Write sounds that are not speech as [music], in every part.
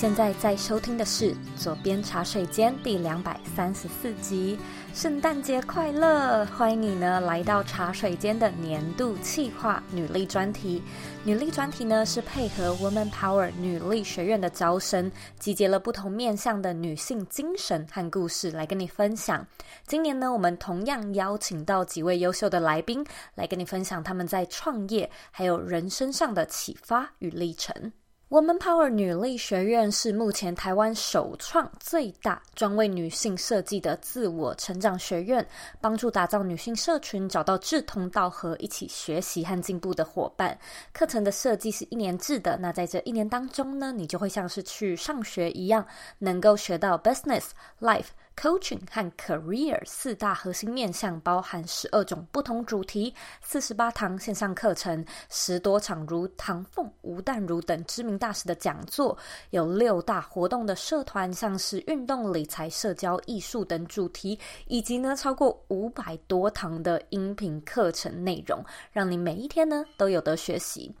现在在收听的是《左边茶水间》第两百三十四集。圣诞节快乐！欢迎你呢来到茶水间的年度企划女力专题。女力专题呢是配合 Woman Power 女力学院的招生，集结了不同面向的女性精神和故事来跟你分享。今年呢，我们同样邀请到几位优秀的来宾来跟你分享他们在创业还有人生上的启发与历程。Woman Power 女力学院是目前台湾首创最大专为女性设计的自我成长学院，帮助打造女性社群，找到志同道合、一起学习和进步的伙伴。课程的设计是一年制的，那在这一年当中呢，你就会像是去上学一样，能够学到 Business Life。Coaching 和 Career 四大核心面向，包含十二种不同主题，四十八堂线上课程，十多场如唐凤、吴淡如等知名大师的讲座，有六大活动的社团，像是运动、理财、社交、艺术等主题，以及呢超过五百多堂的音频课程内容，让你每一天呢都有得学习。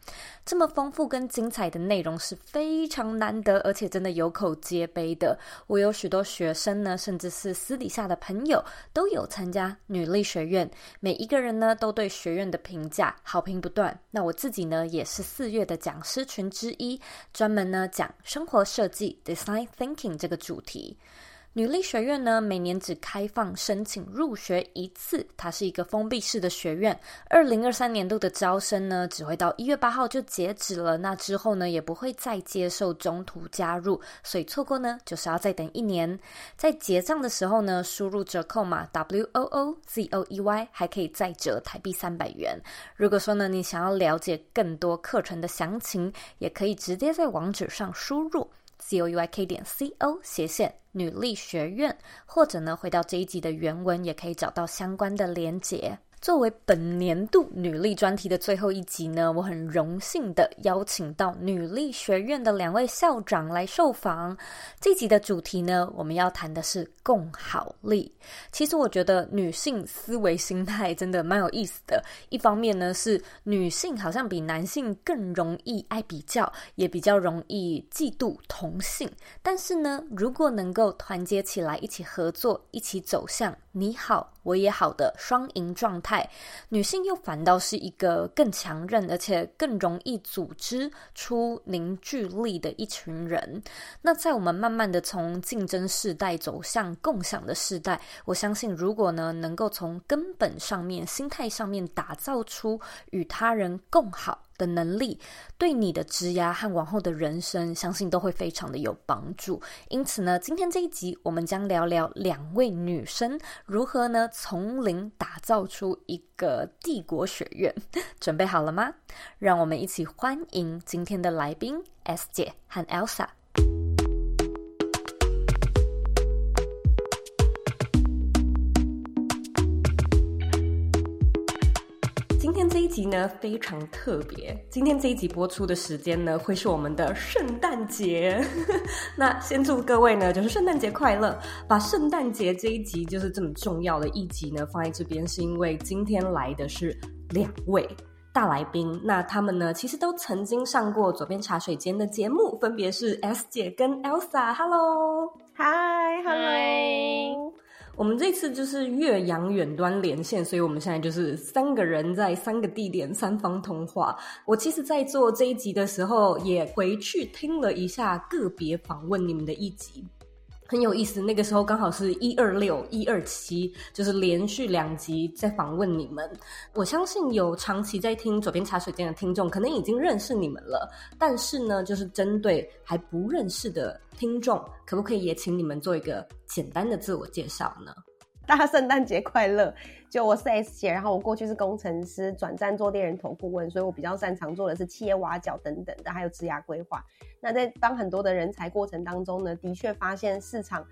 这么丰富跟精彩的内容是非常难得，而且真的有口皆碑的。我有许多学生呢，甚只是私底下的朋友，都有参加女力学院。每一个人呢，都对学院的评价好评不断。那我自己呢，也是四月的讲师群之一，专门呢讲生活设计 （Design Thinking） 这个主题。女力学院呢，每年只开放申请入学一次，它是一个封闭式的学院。二零二三年度的招生呢，只会到一月八号就截止了。那之后呢，也不会再接受中途加入，所以错过呢，就是要再等一年。在结账的时候呢，输入折扣码 W O O Z O E Y，还可以再折台币三百元。如果说呢，你想要了解更多课程的详情，也可以直接在网址上输入。C o u i k 点 c o 斜线女力学院，或者呢，回到这一集的原文，也可以找到相关的连结。作为本年度女力专题的最后一集呢，我很荣幸的邀请到女力学院的两位校长来受访。这集的主题呢，我们要谈的是共好力。其实我觉得女性思维心态真的蛮有意思的。一方面呢，是女性好像比男性更容易爱比较，也比较容易嫉妒同性。但是呢，如果能够团结起来，一起合作，一起走向你好我也好的双赢状态，女性又反倒是一个更强韧，而且更容易组织出凝聚力的一群人。那在我们慢慢的从竞争世代走向共享的世代，我相信如果呢能够从根本上面、心态上面打造出与他人共好的能力，对你的职涯和往后的人生，相信都会非常的有帮助。因此呢，今天这一集我们将聊聊两位女生如何呢从零打造出一个帝国学院。准备好了吗？让我们一起欢迎今天的来宾 S 姐和 Elsa。这一集呢非常特别，今天这一集播出的时间呢会是我们的圣诞节。[laughs] 那先祝各位呢就是圣诞节快乐。把圣诞节这一集就是这么重要的一集呢放在这边，是因为今天来的是两位大来宾。那他们呢其实都曾经上过左边茶水间的节目，分别是 S 姐跟 Elsa。Hello，Hi，Hello。我们这次就是岳阳远端连线，所以我们现在就是三个人在三个地点三方通话。我其实，在做这一集的时候，也回去听了一下个别访问你们的一集。很有意思，那个时候刚好是一二六一二七，就是连续两集在访问你们。我相信有长期在听左边茶水间的听众，可能已经认识你们了。但是呢，就是针对还不认识的听众，可不可以也请你们做一个简单的自我介绍呢？大家圣诞节快乐！就我是 S 姐，然后我过去是工程师，转战做猎人头顾问，所以我比较擅长做的是企业挖角等等的，还有职涯规划。那在帮很多的人才过程当中呢，的确发现市场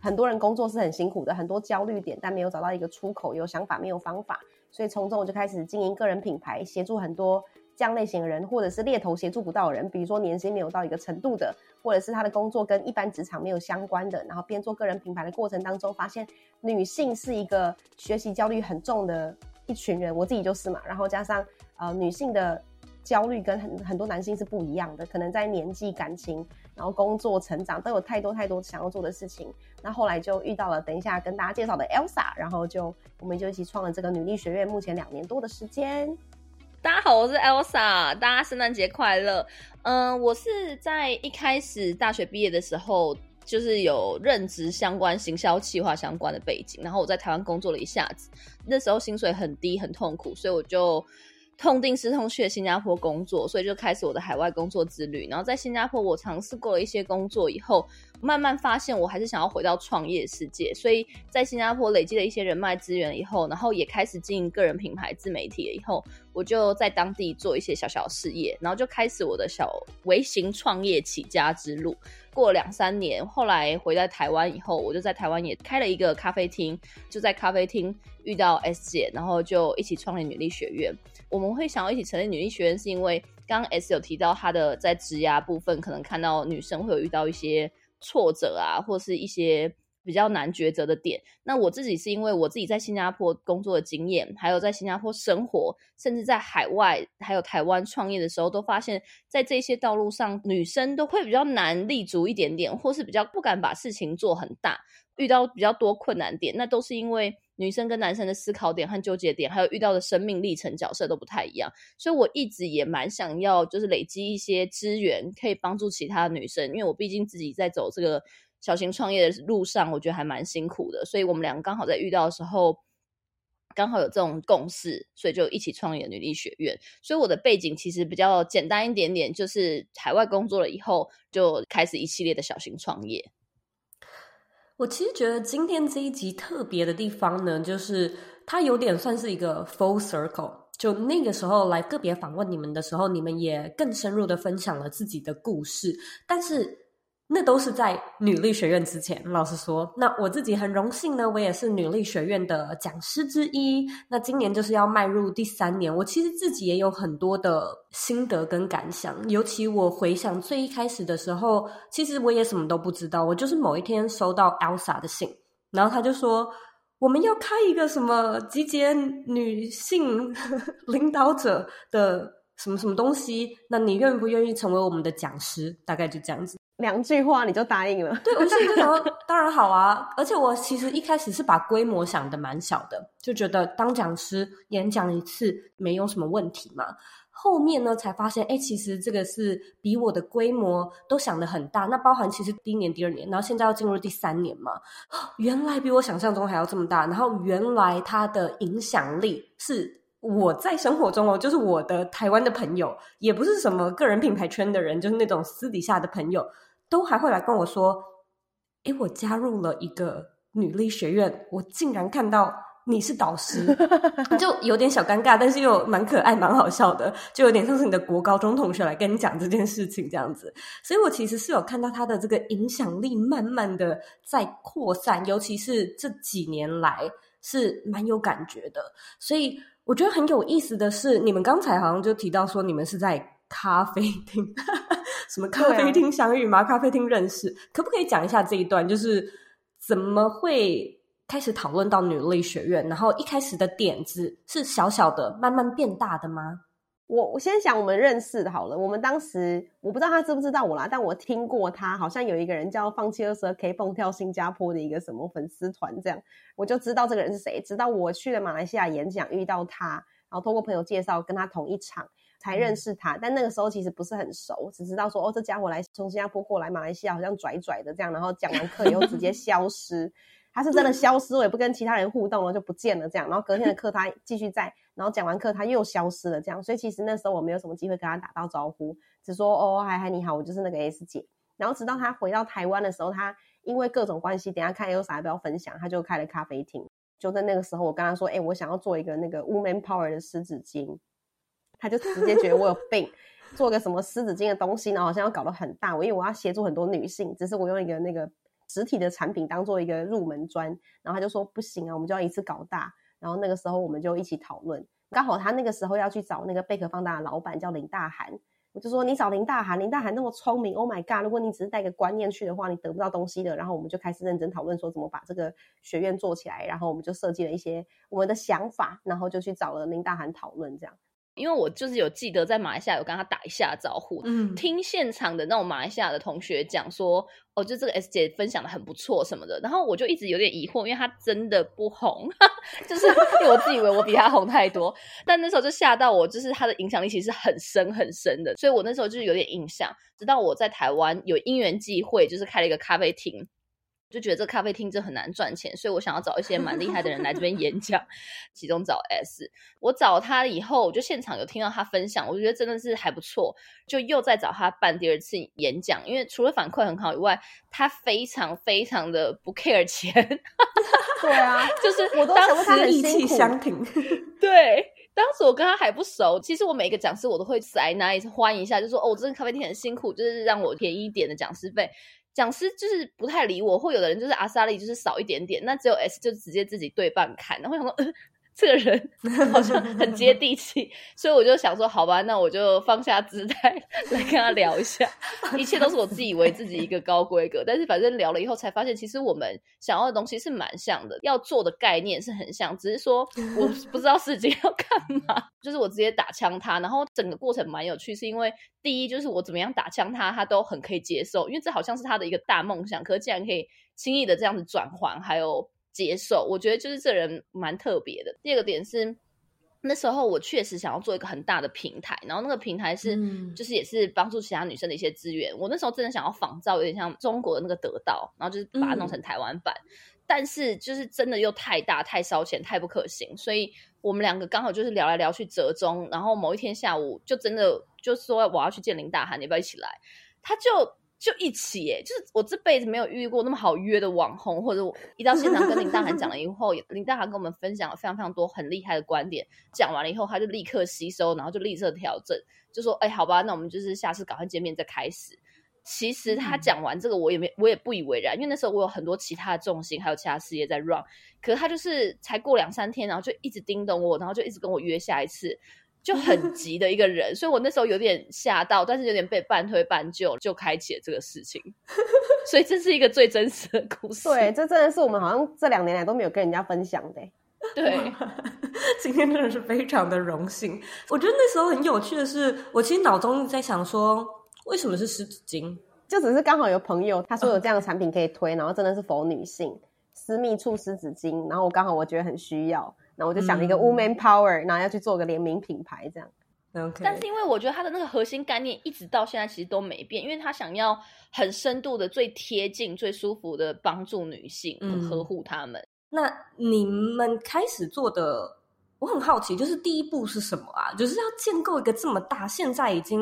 很多人工作是很辛苦的，很多焦虑点，但没有找到一个出口，有想法没有方法，所以从中我就开始经营个人品牌，协助很多这样类型的人，或者是猎头协助不到的人，比如说年薪没有到一个程度的，或者是他的工作跟一般职场没有相关的，然后边做个人品牌的过程当中，发现女性是一个学习焦虑很重的一群人，我自己就是嘛，然后加上呃女性的。焦虑跟很很多男性是不一样的，可能在年纪、感情，然后工作、成长都有太多太多想要做的事情。那后来就遇到了，等一下跟大家介绍的 Elsa，然后就我们就一起创了这个女力学院，目前两年多的时间。大家好，我是 Elsa，大家圣诞节快乐。嗯、我是在一开始大学毕业的时候，就是有任职相关行销企划相关的背景，然后我在台湾工作了一下子，那时候薪水很低，很痛苦，所以我就。痛定思痛去新加坡工作，所以就开始我的海外工作之旅。然后在新加坡，我尝试过了一些工作以后，慢慢发现我还是想要回到创业世界。所以在新加坡累积了一些人脉资源以后，然后也开始经营个人品牌自媒体了以后，我就在当地做一些小小事业，然后就开始我的小微型创业起家之路。过了两三年，后来回到台湾以后，我就在台湾也开了一个咖啡厅，就在咖啡厅遇到 S 姐，然后就一起创立女力学院。我们会想要一起成立女力学院，是因为刚刚 S 有提到她的在职涯部分，可能看到女生会有遇到一些挫折啊，或是一些比较难抉择的点。那我自己是因为我自己在新加坡工作的经验，还有在新加坡生活，甚至在海外还有台湾创业的时候，都发现，在这些道路上，女生都会比较难立足一点点，或是比较不敢把事情做很大，遇到比较多困难点，那都是因为。女生跟男生的思考点和纠结点，还有遇到的生命历程角色都不太一样，所以我一直也蛮想要，就是累积一些资源，可以帮助其他女生。因为我毕竟自己在走这个小型创业的路上，我觉得还蛮辛苦的。所以我们两个刚好在遇到的时候，刚好有这种共识，所以就一起创业女力学院。所以我的背景其实比较简单一点点，就是海外工作了以后，就开始一系列的小型创业。我其实觉得今天这一集特别的地方呢，就是它有点算是一个 full circle。就那个时候来个别访问你们的时候，你们也更深入的分享了自己的故事，但是。那都是在女力学院之前。老实说，那我自己很荣幸呢，我也是女力学院的讲师之一。那今年就是要迈入第三年，我其实自己也有很多的心得跟感想。尤其我回想最一开始的时候，其实我也什么都不知道。我就是某一天收到 Elsa 的信，然后他就说我们要开一个什么集结女性 [laughs] 领导者的什么什么东西，那你愿不愿意成为我们的讲师？大概就这样子。两句话你就答应了？对，我当然好啊。而且我其实一开始是把规模想得蛮小的，就觉得当讲师演讲一次没有什么问题嘛。后面呢才发现，哎，其实这个是比我的规模都想得很大。那包含其实第一年、第二年，然后现在要进入第三年嘛，[gasps] 原来比我想象中还要这么大。然后原来它的影响力是我在生活中哦，就是我的台湾的朋友，也不是什么个人品牌圈的人，就是那种私底下的朋友。都还会来跟我说：“诶，我加入了一个女力学院，我竟然看到你是导师，就有点小尴尬，但是又蛮可爱、蛮好笑的，就有点像是你的国高中同学来跟你讲这件事情这样子。所以我其实是有看到他的这个影响力慢慢的在扩散，尤其是这几年来是蛮有感觉的。所以我觉得很有意思的是，你们刚才好像就提到说你们是在咖啡厅。[laughs] ”什么咖啡厅相遇吗？啊、咖啡厅认识，可不可以讲一下这一段？就是怎么会开始讨论到女力学院？然后一开始的点子是小小的，慢慢变大的吗？我我先想我们认识的好了。我们当时我不知道他知不知道我啦，但我听过他好像有一个人叫放弃二十二 K 蹦跳新加坡的一个什么粉丝团，这样我就知道这个人是谁。直到我去了马来西亚演讲，遇到他，然后通过朋友介绍跟他同一场。才认识他，但那个时候其实不是很熟，只知道说哦，这家伙来从新加坡过来马来西亚，好像拽拽的这样。然后讲完课以后直接 [laughs] 消失，他是真的消失，我也不跟其他人互动了，就不见了这样。然后隔天的课他继续在，然后讲完课他又消失了这样。所以其实那时候我没有什么机会跟他打到招呼，只说哦嗨嗨你好，我就是那个 S 姐。然后直到他回到台湾的时候，他因为各种关系，等一下看 Elsa 要不要分享，他就开了咖啡厅。就在那个时候，我跟他说，哎，我想要做一个那个 Woman Power 的湿纸巾。他就直接觉得我有病，做个什么湿纸巾的东西，然后好像要搞得很大。我因为我要协助很多女性，只是我用一个那个实体的产品当做一个入门砖，然后他就说不行啊，我们就要一次搞大。然后那个时候我们就一起讨论，刚好他那个时候要去找那个贝壳放大的老板叫林大涵。我就说你找林大涵，林大涵那么聪明，Oh my god！如果你只是带个观念去的话，你得不到东西的。然后我们就开始认真讨论说怎么把这个学院做起来，然后我们就设计了一些我们的想法，然后就去找了林大涵讨论这样。因为我就是有记得在马来西亚有跟他打一下招呼，嗯，听现场的那种马来西亚的同学讲说，哦，就这个 S 姐分享的很不错什么的，然后我就一直有点疑惑，因为她真的不红，[laughs] 就是因为我自以为我比她红太多，但那时候就吓到我，就是她的影响力其实很深很深的，所以我那时候就是有点印象，直到我在台湾有因缘际会，就是开了一个咖啡厅。就觉得这咖啡厅真很难赚钱，所以我想要找一些蛮厉害的人来这边演讲，[laughs] 其中找 S。我找他以后，我就现场有听到他分享，我觉得真的是还不错，就又再找他办第二次演讲。因为除了反馈很好以外，他非常非常的不 care 钱。[laughs] 对啊，就是我都想说他很义气相挺。[laughs] 对，当时我跟他还不熟，其实我每一个讲师我都会塞那一次欢迎一下，就说哦，这个咖啡厅很辛苦，就是让我便宜一点的讲师费。讲师就是不太理我，或有的人就是阿萨利就是少一点点，那只有 S 就直接自己对半砍，然后想说。呃这个人 [laughs] 好像很接地气，所以我就想说，好吧，那我就放下姿态来跟他聊一下。一切都是我自以为自己一个高规格，但是反正聊了以后才发现，其实我们想要的东西是蛮像的，要做的概念是很像，只是说我不知道事情要干嘛。就是我直接打枪他，然后整个过程蛮有趣，是因为第一就是我怎么样打枪他，他都很可以接受，因为这好像是他的一个大梦想，可是竟然可以轻易的这样子转换，还有。接受，我觉得就是这人蛮特别的。第二个点是，那时候我确实想要做一个很大的平台，然后那个平台是，嗯、就是也是帮助其他女生的一些资源。我那时候真的想要仿造，有点像中国的那个得到，然后就是把它弄成台湾版，嗯、但是就是真的又太大、太烧钱、太不可行，所以我们两个刚好就是聊来聊去折中，然后某一天下午就真的就说我要去见林大涵，你要不要一起来？他就。就一起耶，就是我这辈子没有遇过那么好约的网红，或者我一到现场跟林大涵讲了以后，林大涵跟我们分享了非常非常多很厉害的观点，讲完了以后他就立刻吸收，然后就立刻调整，就说：“哎，好吧，那我们就是下次赶快见面再开始。”其实他讲完这个，我也没我也不以为然，因为那时候我有很多其他的重心，还有其他事业在 run，可是他就是才过两三天，然后就一直叮咚我，然后就一直跟我约下一次。就很急的一个人，所以我那时候有点吓到，但是有点被半推半就，就开启了这个事情。[laughs] 所以这是一个最真实的故事。对，这真的是我们好像这两年来都没有跟人家分享的。对，[laughs] 今天真的是非常的荣幸。我觉得那时候很有趣的是，我其实脑中在想说，为什么是湿纸巾？就只是刚好有朋友他说有这样的产品可以推，然后真的是 for 女性私密处湿纸巾，然后我刚好我觉得很需要。那我就想了一个 woman power，、嗯、然后要去做个联名品牌这样。Okay. 但是因为我觉得他的那个核心概念一直到现在其实都没变，因为他想要很深度的、最贴近、最舒服的帮助女性，嗯、呵护她们。那你们开始做的，我很好奇，就是第一步是什么啊？就是要建构一个这么大，现在已经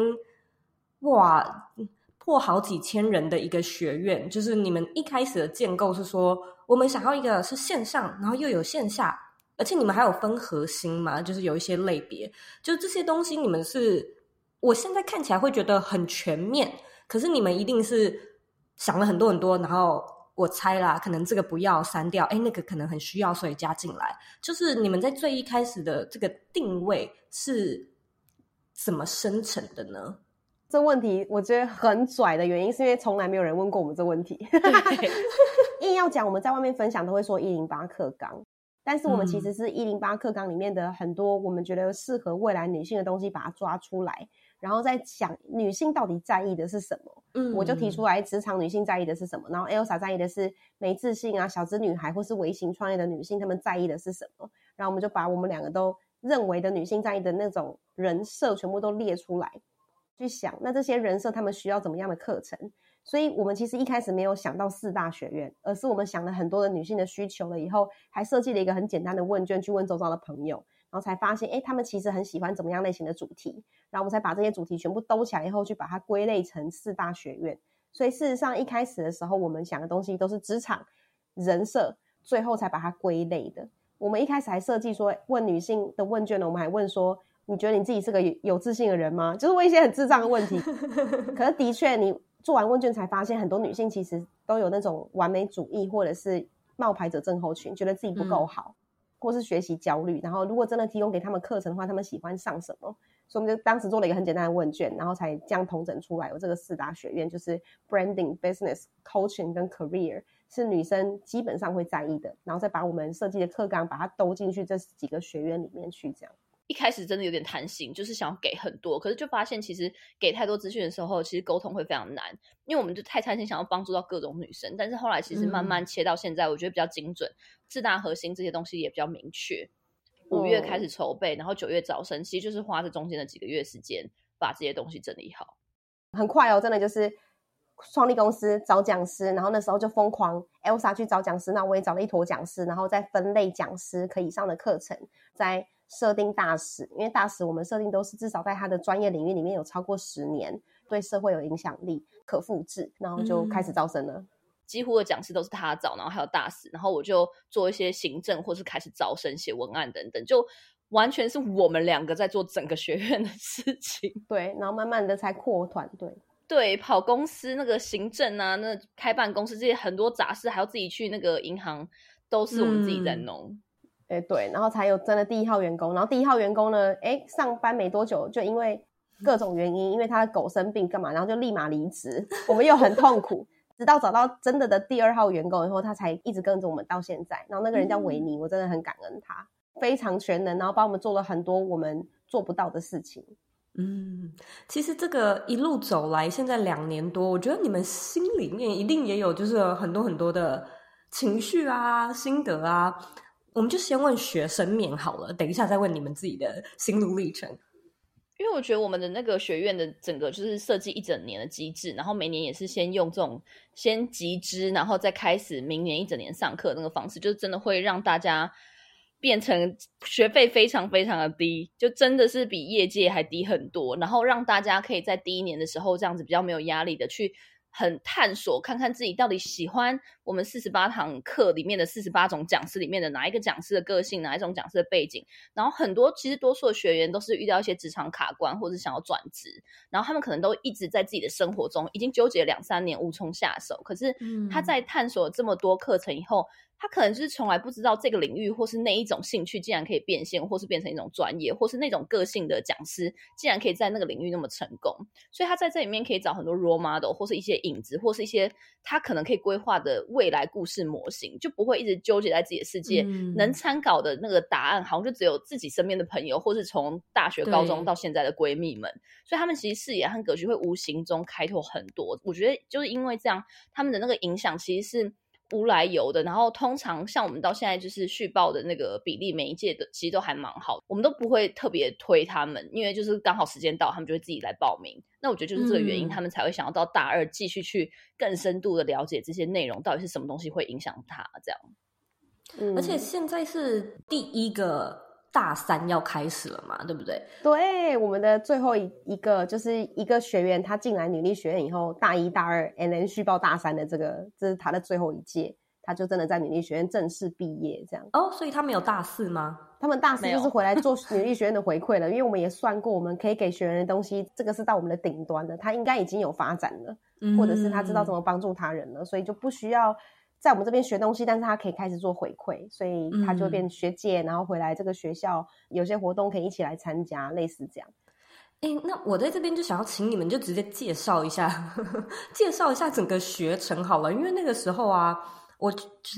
哇破好几千人的一个学院。就是你们一开始的建构是说，我们想要一个是线上，然后又有线下。而且你们还有分核心嘛？就是有一些类别，就这些东西，你们是，我现在看起来会觉得很全面，可是你们一定是想了很多很多，然后我猜啦，可能这个不要删掉，哎，那个可能很需要，所以加进来。就是你们在最一开始的这个定位是怎么生成的呢？这问题我觉得很拽的原因，是因为从来没有人问过我们这问题。对 [laughs] 硬要讲，我们在外面分享都会说一零八课纲。但是我们其实是一零八课纲里面的很多我们觉得适合未来女性的东西，把它抓出来，然后再想女性到底在意的是什么。嗯，我就提出来，职场女性在意的是什么？然后 Elsa 在意的是没自信啊，小资女孩或是微型创业的女性，她们在意的是什么？然后我们就把我们两个都认为的女性在意的那种人设全部都列出来，去想那这些人设他们需要怎么样的课程。所以我们其实一开始没有想到四大学院，而是我们想了很多的女性的需求了以后，还设计了一个很简单的问卷去问周遭的朋友，然后才发现，哎，他们其实很喜欢怎么样类型的主题，然后我们才把这些主题全部兜起来以后，去把它归类成四大学院。所以事实上一开始的时候，我们想的东西都是职场人设，最后才把它归类的。我们一开始还设计说问女性的问卷呢，我们还问说，你觉得你自己是个有自信的人吗？就是问一些很智障的问题。[laughs] 可是的确你。做完问卷才发现，很多女性其实都有那种完美主义或者是冒牌者症候群，觉得自己不够好。或是学习焦虑。然后如果真的提供给他们课程的话，他们喜欢上什么？所以我们就当时做了一个很简单的问卷，然后才这样统整出来有这个四大学院，就是 Branding、Business、Coaching 跟 Career 是女生基本上会在意的，然后再把我们设计的课纲把它兜进去这几个学院里面去，这样。一开始真的有点贪心，就是想要给很多，可是就发现其实给太多资讯的时候，其实沟通会非常难，因为我们就太贪心，想要帮助到各种女生。但是后来其实慢慢切到现在，我觉得比较精准，四大核心这些东西也比较明确。五月开始筹备，然后九月招生，其实就是花这中间的几个月时间把这些东西整理好。很快哦，真的就是创立公司找讲师，然后那时候就疯狂 Elsa 去找讲师，那我也找了一坨讲师，然后再分类讲师可以上的课程，再设定大使，因为大使我们设定都是至少在他的专业领域里面有超过十年，对社会有影响力，可复制，然后就开始招生了。嗯几乎的讲师都是他找，然后还有大使，然后我就做一些行政，或是开始招生、写文案等等，就完全是我们两个在做整个学院的事情。[laughs] 对，然后慢慢的才扩团队。对，跑公司那个行政啊，那开办公司这些很多杂事，还要自己去那个银行，都是我们自己在弄。哎、嗯，对，然后才有真的第一号员工。然后第一号员工呢，哎，上班没多久，就因为各种原因，因为他的狗生病干嘛，然后就立马离职。我们又很痛苦。直到找到真的的第二号员工以后，他才一直跟着我们到现在。然后那个人叫维尼，嗯、我真的很感恩他，非常全能，然后帮我们做了很多我们做不到的事情。嗯，其实这个一路走来，现在两年多，我觉得你们心里面一定也有就是有很多很多的情绪啊、心得啊。我们就先问学生面好了，等一下再问你们自己的心路历程。因为我觉得我们的那个学院的整个就是设计一整年的机制，然后每年也是先用这种先集资，然后再开始明年一整年上课那个方式，就是真的会让大家变成学费非常非常的低，就真的是比业界还低很多，然后让大家可以在第一年的时候这样子比较没有压力的去。很探索，看看自己到底喜欢我们四十八堂课里面的四十八种讲师里面的哪一个讲师的个性，哪一种讲师的背景。然后很多其实多数的学员都是遇到一些职场卡关，或者想要转职，然后他们可能都一直在自己的生活中已经纠结了两三年，无从下手。可是他在探索这么多课程以后。他可能就是从来不知道这个领域，或是那一种兴趣，竟然可以变现，或是变成一种专业，或是那种个性的讲师，竟然可以在那个领域那么成功。所以他在这里面可以找很多 role model，或是一些影子，或是一些他可能可以规划的未来故事模型，就不会一直纠结在自己的世界。嗯、能参考的那个答案，好像就只有自己身边的朋友，或是从大学、高中到现在的闺蜜们。所以他们其实视野和格局会无形中开拓很多。我觉得就是因为这样，他们的那个影响其实是。无来由的，然后通常像我们到现在就是续报的那个比例，每一届的其实都还蛮好，我们都不会特别推他们，因为就是刚好时间到，他们就会自己来报名。那我觉得就是这个原因，嗯、他们才会想要到大二继续去更深度的了解这些内容，到底是什么东西会影响他这样。嗯，而且现在是第一个。大三要开始了嘛，对不对？对，我们的最后一一个就是一个学员，他进来女力学院以后，大一、大二，and then 续报大三的这个，这是他的最后一届，他就真的在女力学院正式毕业，这样。哦，所以他们有大四吗？他们大四就是回来做女力学院的回馈了，因为我们也算过，我们可以给学员的东西，这个是到我们的顶端的，他应该已经有发展了，嗯、或者是他知道怎么帮助他人了，所以就不需要。在我们这边学东西，但是他可以开始做回馈，所以他就变学姐，嗯、然后回来这个学校有些活动可以一起来参加，类似这样。哎、欸，那我在这边就想要请你们就直接介绍一下，呵 [laughs] 呵介绍一下整个学程好了，因为那个时候啊，我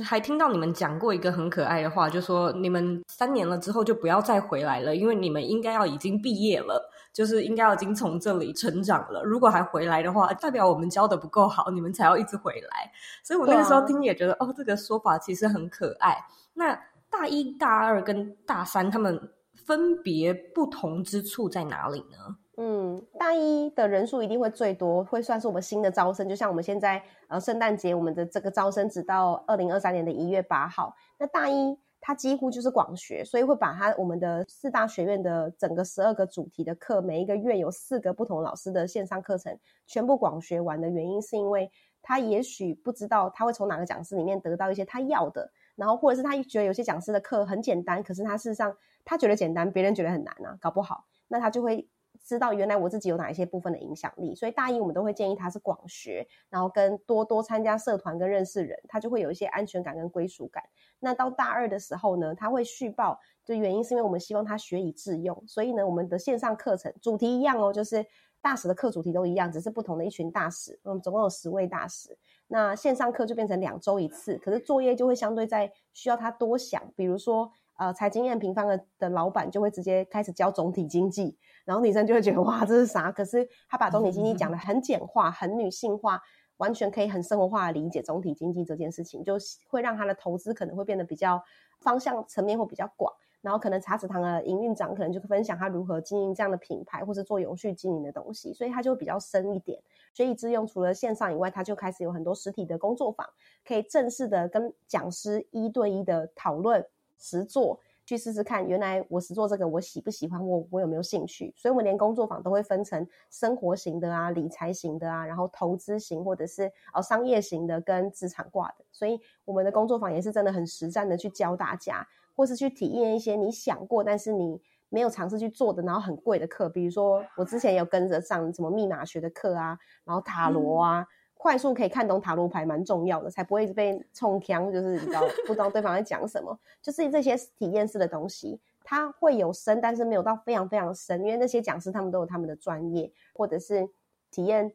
还听到你们讲过一个很可爱的话，就说你们三年了之后就不要再回来了，因为你们应该要已经毕业了。就是应该要已经从这里成长了，如果还回来的话，代表我们教的不够好，你们才要一直回来。所以我那个时候听也觉得，啊、哦，这个说法其实很可爱。那大一、大二跟大三他们分别不同之处在哪里呢？嗯，大一的人数一定会最多，会算是我们新的招生。就像我们现在呃，圣诞节我们的这个招生只到二零二三年的一月八号。那大一。它几乎就是广学，所以会把它我们的四大学院的整个十二个主题的课，每一个月有四个不同老师的线上课程，全部广学完的原因，是因为他也许不知道他会从哪个讲师里面得到一些他要的，然后或者是他觉得有些讲师的课很简单，可是他事实上他觉得简单，别人觉得很难啊，搞不好，那他就会知道原来我自己有哪一些部分的影响力，所以大一我们都会建议他是广学，然后跟多多参加社团跟认识人，他就会有一些安全感跟归属感。那到大二的时候呢，他会续报，就原因是因为我们希望他学以致用，所以呢，我们的线上课程主题一样哦，就是大使的课主题都一样，只是不同的一群大使，我们总共有十位大使。那线上课就变成两周一次，可是作业就会相对在需要他多想，比如说。呃，财经验平方的的老板就会直接开始教总体经济，然后女生就会觉得哇，这是啥？可是他把总体经济讲的很简化、很女性化，完全可以很生活化的理解总体经济这件事情，就会让他的投资可能会变得比较方向层面会比较广。然后可能茶子堂的营运长可能就分享他如何经营这样的品牌，或是做永续经营的东西，所以他就比较深一点。学以致用，除了线上以外，他就开始有很多实体的工作坊，可以正式的跟讲师一对一的讨论。实做去试试看，原来我是做这个我喜不喜欢，我我有没有兴趣？所以，我们连工作坊都会分成生活型的啊、理财型的啊，然后投资型或者是哦商业型的跟职场挂的。所以，我们的工作坊也是真的很实战的去教大家，或是去体验一些你想过但是你没有尝试去做的，然后很贵的课。比如说，我之前有跟着上什么密码学的课啊，然后塔罗啊。快速可以看懂塔罗牌蛮重要的，才不会一直被冲枪，就是你知道 [laughs] 不知道对方在讲什么。就是这些体验式的东西，它会有深，但是没有到非常非常深，因为那些讲师他们都有他们的专业，或者是体验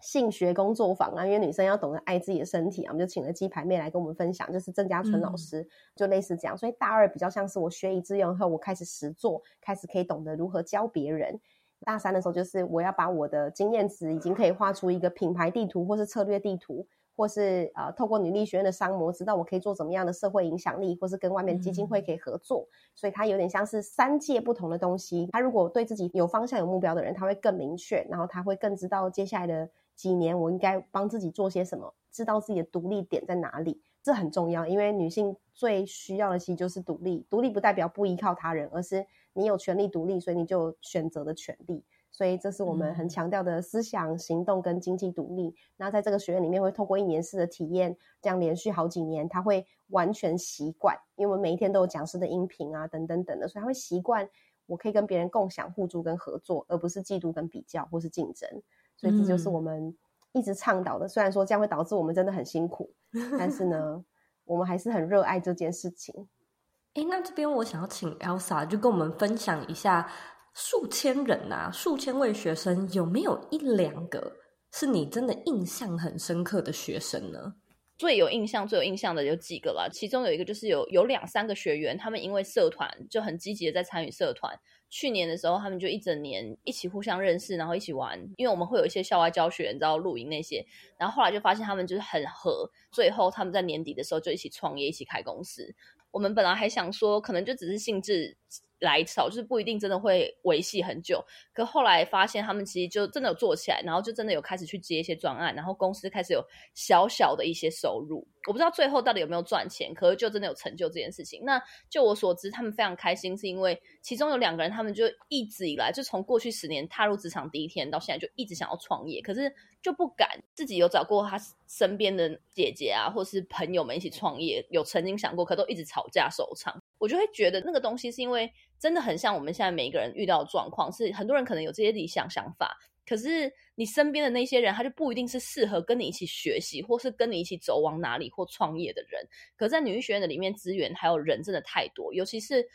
性学工作坊啊，因为女生要懂得爱自己的身体啊，我们就请了鸡排妹来跟我们分享，就是郑家纯老师，嗯、就类似这样。所以大二比较像是我学以致用后，我开始实做，开始可以懂得如何教别人。大三的时候，就是我要把我的经验值已经可以画出一个品牌地图，或是策略地图，或是呃，透过女力学院的商模，知道我可以做怎么样的社会影响力，或是跟外面基金会可以合作。嗯、所以它有点像是三界不同的东西。他如果对自己有方向、有目标的人，他会更明确，然后他会更知道接下来的几年我应该帮自己做些什么，知道自己的独立点在哪里。这很重要，因为女性最需要的其实就是独立。独立不代表不依靠他人，而是你有权利独立，所以你就有选择的权利。所以这是我们很强调的思想、行动跟经济独立。那、嗯、在这个学院里面，会透过一年式的体验，这样连续好几年，他会完全习惯。因为我们每一天都有讲师的音频啊，等等等的，所以他会习惯我可以跟别人共享、互助跟合作，而不是嫉妒跟比较或是竞争。所以这就是我们一直倡导的。嗯、虽然说这样会导致我们真的很辛苦。但是呢，我们还是很热爱这件事情。哎，那这边我想要请 Elsa 就跟我们分享一下，数千人啊，数千位学生，有没有一两个是你真的印象很深刻的学生呢？最有印象、最有印象的有几个啦，其中有一个就是有有两三个学员，他们因为社团就很积极的在参与社团。去年的时候，他们就一整年一起互相认识，然后一起玩。因为我们会有一些校外教学，你知道露营那些。然后后来就发现他们就是很合，最后他们在年底的时候就一起创业，一起开公司。我们本来还想说，可能就只是兴致。来潮就是不一定真的会维系很久，可后来发现他们其实就真的有做起来，然后就真的有开始去接一些专案，然后公司开始有小小的一些收入。我不知道最后到底有没有赚钱，可是就真的有成就这件事情。那就我所知，他们非常开心，是因为其中有两个人，他们就一直以来就从过去十年踏入职场第一天到现在，就一直想要创业，可是就不敢。自己有找过他身边的姐姐啊，或是朋友们一起创业，有曾经想过，可都一直吵架收场。我就会觉得那个东西是因为真的很像我们现在每一个人遇到的状况，是很多人可能有这些理想想法，可是你身边的那些人，他就不一定是适合跟你一起学习，或是跟你一起走往哪里或创业的人。可是在女医学院的里面，资源还有人真的太多，尤其是。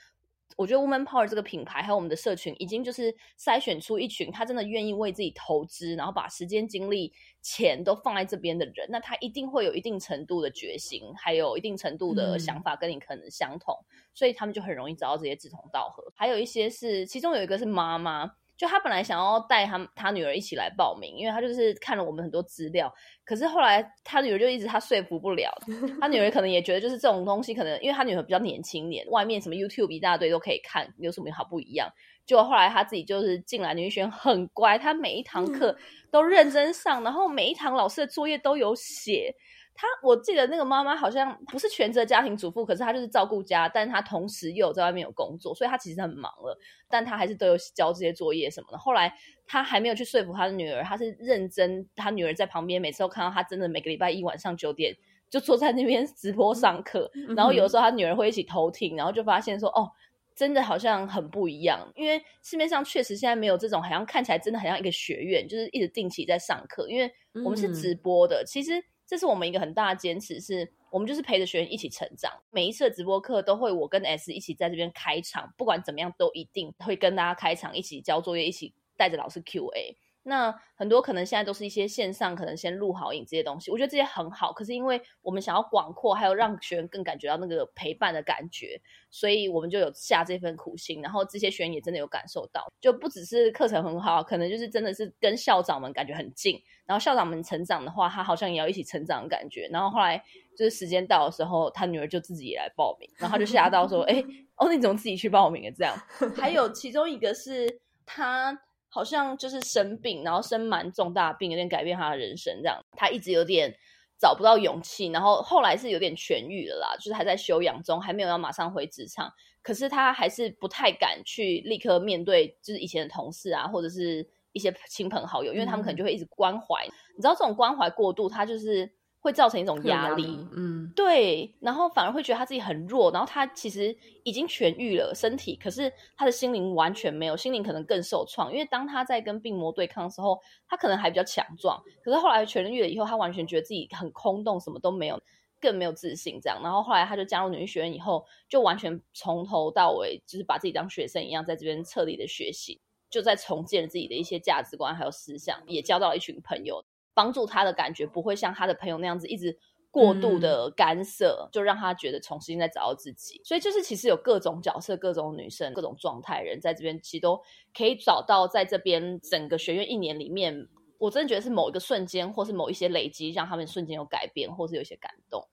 我觉得 Woman Power 这个品牌还有我们的社群，已经就是筛选出一群他真的愿意为自己投资，然后把时间、精力、钱都放在这边的人。那他一定会有一定程度的决心，还有一定程度的想法跟你可能相同，嗯、所以他们就很容易找到这些志同道合。还有一些是，其中有一个是妈妈。就他本来想要带他他女儿一起来报名，因为他就是看了我们很多资料，可是后来他女儿就一直他说服不了，[laughs] 他女儿可能也觉得就是这种东西可能因为他女儿比较年轻点，外面什么 YouTube 一大堆都可以看，有什么好不一样？就后来他自己就是进来女力学院很乖，他每一堂课都认真上，然后每一堂老师的作业都有写。他我记得那个妈妈好像不是全职家庭主妇，可是她就是照顾家，但是她同时又有在外面有工作，所以她其实很忙了，但她还是都有交这些作业什么的。后来她还没有去说服她的女儿，她是认真，她女儿在旁边，每次都看到她真的每个礼拜一晚上九点就坐在那边 [laughs] 直播上课，然后有的时候她女儿会一起偷听，然后就发现说哦。真的好像很不一样，因为市面上确实现在没有这种好像看起来真的很像一个学院，就是一直定期在上课。因为我们是直播的，嗯、其实这是我们一个很大的坚持，是我们就是陪着学员一起成长。每一次的直播课都会我跟 S 一起在这边开场，不管怎么样都一定会跟大家开场，一起交作业，一起带着老师 QA。那很多可能现在都是一些线上，可能先录好影这些东西，我觉得这些很好。可是因为我们想要广阔，还有让学员更感觉到那个陪伴的感觉，所以我们就有下这份苦心。然后这些学员也真的有感受到，就不只是课程很好，可能就是真的是跟校长们感觉很近。然后校长们成长的话，他好像也要一起成长的感觉。然后后来就是时间到的时候，他女儿就自己也来报名，然后他就吓到说：“哎，哦，你怎么自己去报名了？”这样。[laughs] 还有其中一个是他。好像就是生病，然后生蛮重大病，有点改变他的人生。这样，他一直有点找不到勇气，然后后来是有点痊愈了啦，就是还在休养中，还没有要马上回职场。可是他还是不太敢去立刻面对，就是以前的同事啊，或者是一些亲朋好友，因为他们可能就会一直关怀。嗯、你知道，这种关怀过度，他就是。会造成一种压力，力，嗯，对，然后反而会觉得他自己很弱，然后他其实已经痊愈了身体，可是他的心灵完全没有，心灵可能更受创，因为当他在跟病魔对抗的时候，他可能还比较强壮，可是后来痊愈了以后，他完全觉得自己很空洞，什么都没有，更没有自信，这样，然后后来他就加入女医学院以后，就完全从头到尾就是把自己当学生一样，在这边彻底的学习，就在重建自己的一些价值观还有思想，也交到了一群朋友。帮助他的感觉不会像他的朋友那样子一直过度的干涉，嗯、就让他觉得重新再找到自己。所以就是其实有各种角色、各种女生、各种状态人在这边，其实都可以找到在这边整个学院一年里面，我真的觉得是某一个瞬间，或是某一些累积，让他们瞬间有改变，或是有一些感动。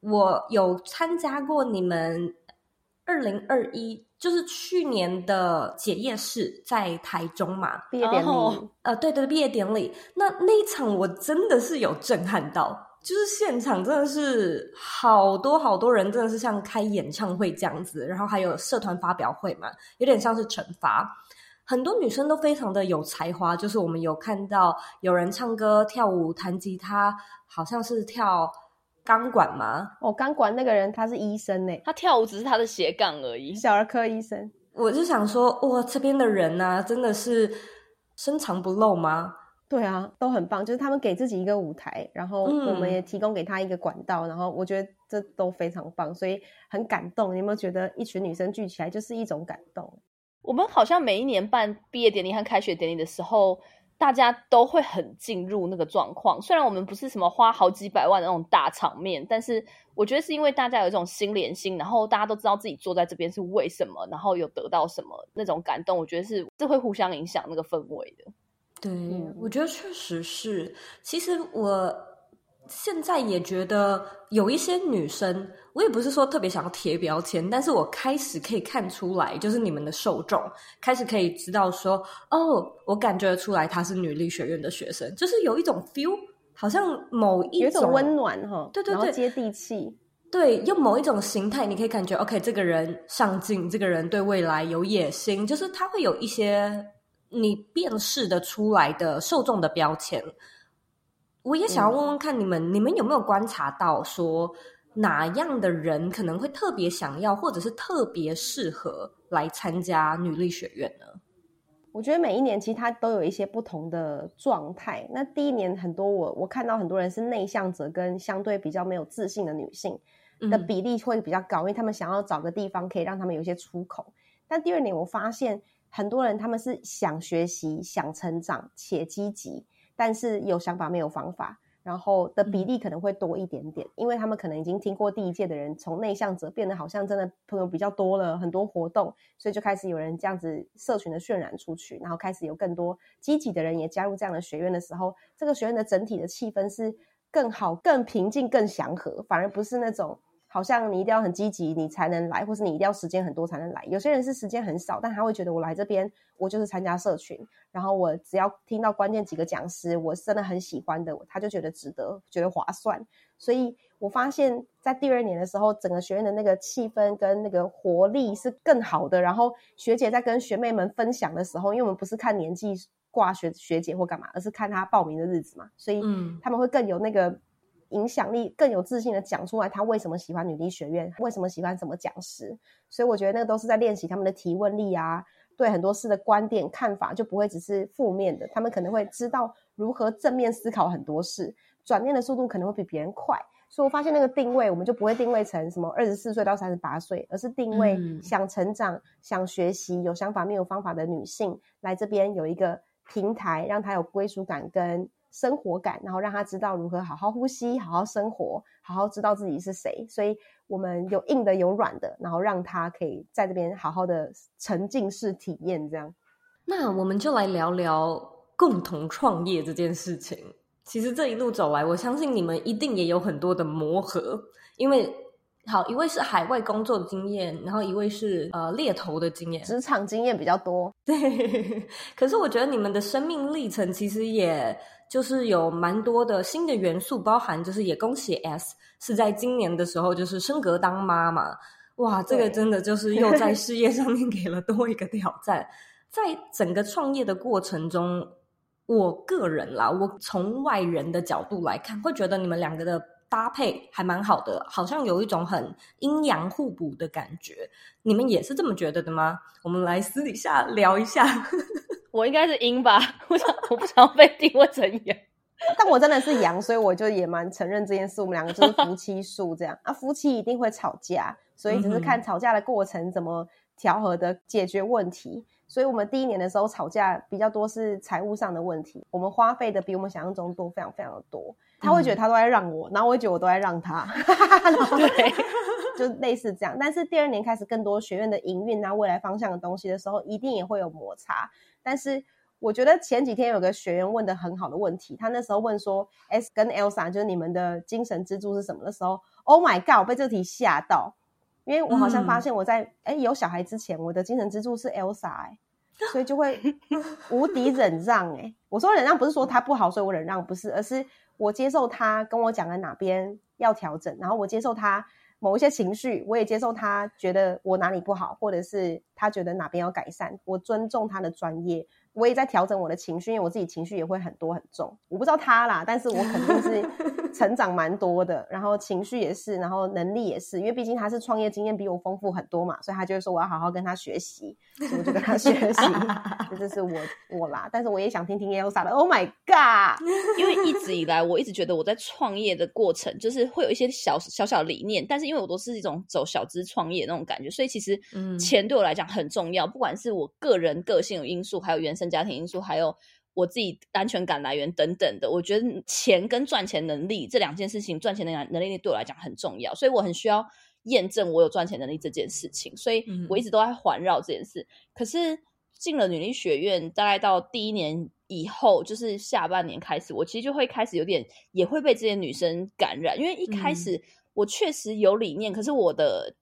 我有参加过你们。二零二一就是去年的结业式在台中嘛，毕业典礼。Oh. 呃，对对，毕业典礼。那那一场我真的是有震撼到，就是现场真的是好多好多人，真的是像开演唱会这样子，然后还有社团发表会嘛，有点像是惩罚。很多女生都非常的有才华，就是我们有看到有人唱歌、跳舞、弹吉他，好像是跳。钢管吗？哦，钢管那个人他是医生呢，他跳舞只是他的斜杠而已，小儿科医生。我就想说，哇，这边的人呢、啊，真的是深藏不露吗？对啊，都很棒，就是他们给自己一个舞台，然后我们也提供给他一个管道，嗯、然后我觉得这都非常棒，所以很感动。你有没有觉得一群女生聚起来就是一种感动？我们好像每一年办毕业典礼和开学典礼的时候。大家都会很进入那个状况，虽然我们不是什么花好几百万的那种大场面，但是我觉得是因为大家有一种心连心，然后大家都知道自己坐在这边是为什么，然后有得到什么那种感动，我觉得是这会互相影响那个氛围的。对，我觉得确实是。其实我。现在也觉得有一些女生，我也不是说特别想要贴标签，但是我开始可以看出来，就是你们的受众开始可以知道说，哦，我感觉出来她是女力学院的学生，就是有一种 feel，好像某一种，有一种温暖哈，对对对，接地气，对，用某一种形态，你可以感觉，OK，这个人上进，这个人对未来有野心，就是他会有一些你辨识的出来的受众的标签。我也想要问问看你们，嗯、你们有没有观察到说哪样的人可能会特别想要，或者是特别适合来参加女力学院呢？我觉得每一年其实它都有一些不同的状态。那第一年很多我我看到很多人是内向者跟相对比较没有自信的女性的比例会比较高，嗯、因为他们想要找个地方可以让他们有一些出口。但第二年我发现很多人他们是想学习、想成长且积极。但是有想法没有方法，然后的比例可能会多一点点，嗯、因为他们可能已经听过第一届的人从内向者变得好像真的朋友比较多了，很多活动，所以就开始有人这样子社群的渲染出去，然后开始有更多积极的人也加入这样的学院的时候，这个学院的整体的气氛是更好、更平静、更祥和，反而不是那种。好像你一定要很积极，你才能来，或是你一定要时间很多才能来。有些人是时间很少，但他会觉得我来这边，我就是参加社群，然后我只要听到关键几个讲师，我真的很喜欢的，他就觉得值得，觉得划算。所以我发现，在第二年的时候，整个学院的那个气氛跟那个活力是更好的。然后学姐在跟学妹们分享的时候，因为我们不是看年纪挂学学姐或干嘛，而是看她报名的日子嘛，所以他们会更有那个。影响力，更有自信的讲出来，他为什么喜欢女力学院，为什么喜欢什么讲师。所以我觉得那个都是在练习他们的提问力啊，对很多事的观点看法就不会只是负面的，他们可能会知道如何正面思考很多事，转念的速度可能会比别人快。所以我发现那个定位，我们就不会定位成什么二十四岁到三十八岁，而是定位想成长、嗯、想学习、有想法没有方法的女性来这边有一个平台，让她有归属感跟生活感，然后让他知道如何好好呼吸、好好生活、好好知道自己是谁。所以我们有硬的有软的，然后让他可以在这边好好的沉浸式体验。这样，那我们就来聊聊共同创业这件事情。其实这一路走来，我相信你们一定也有很多的磨合，因为好，一位是海外工作的经验，然后一位是呃猎头的经验，职场经验比较多。[laughs] 对，可是我觉得你们的生命历程其实也就是有蛮多的新的元素，包含就是也恭喜 S 是在今年的时候就是升格当妈妈，哇，这个真的就是又在事业上面给了多一个挑战，在整个创业的过程中。我个人啦，我从外人的角度来看，会觉得你们两个的搭配还蛮好的，好像有一种很阴阳互补的感觉。你们也是这么觉得的吗？我们来私底下聊一下。[laughs] 我应该是阴吧，[laughs] 我想我不想被定位成阳，[laughs] 但我真的是阳，所以我就也蛮承认这件事。我们两个就是夫妻树这样啊，夫妻一定会吵架，所以只是看吵架的过程怎么调和的解决问题。所以我们第一年的时候吵架比较多是财务上的问题，我们花费的比我们想象中多，非常非常的多。他会觉得他都在让我，然后我会觉得我都在让他，[laughs] 对，就类似这样。但是第二年开始更多学院的营运啊、未来方向的东西的时候，一定也会有摩擦。但是我觉得前几天有个学员问的很好的问题，他那时候问说：“S 跟 Elsa 就是你们的精神支柱是什么？”的时候，Oh my God，我被这题吓到。因为我好像发现我在哎、嗯、有小孩之前，我的精神支柱是 Elsa 哎，所以就会 [laughs] 无敌忍让哎。我说忍让不是说他不好，所以我忍让不是，而是我接受他跟我讲了哪边要调整，然后我接受他某一些情绪，我也接受他觉得我哪里不好，或者是他觉得哪边要改善，我尊重他的专业。我也在调整我的情绪，因为我自己情绪也会很多很重。我不知道他啦，但是我肯定是 [laughs] 成长蛮多的，然后情绪也是，然后能力也是，因为毕竟他是创业经验比我丰富很多嘛，所以他就会说我要好好跟他学习，所以我就跟他学习，[laughs] 这就是我我啦。但是我也想听听 Elsa 的，Oh my God！因为一直以来我一直觉得我在创业的过程就是会有一些小小小理念，但是因为我都是一种走小资创业那种感觉，所以其实钱对我来讲很重要，不管是我个人个性的因素，还有原生。家庭因素，还有我自己安全感来源等等的，我觉得钱跟赚钱能力这两件事情，赚钱的能力对我来讲很重要，所以我很需要验证我有赚钱能力这件事情，所以我一直都在环绕这件事。嗯、可是进了女力学院，大概到第一年以后，就是下半年开始，我其实就会开始有点也会被这些女生感染，因为一开始我确实有理念，嗯、可是我的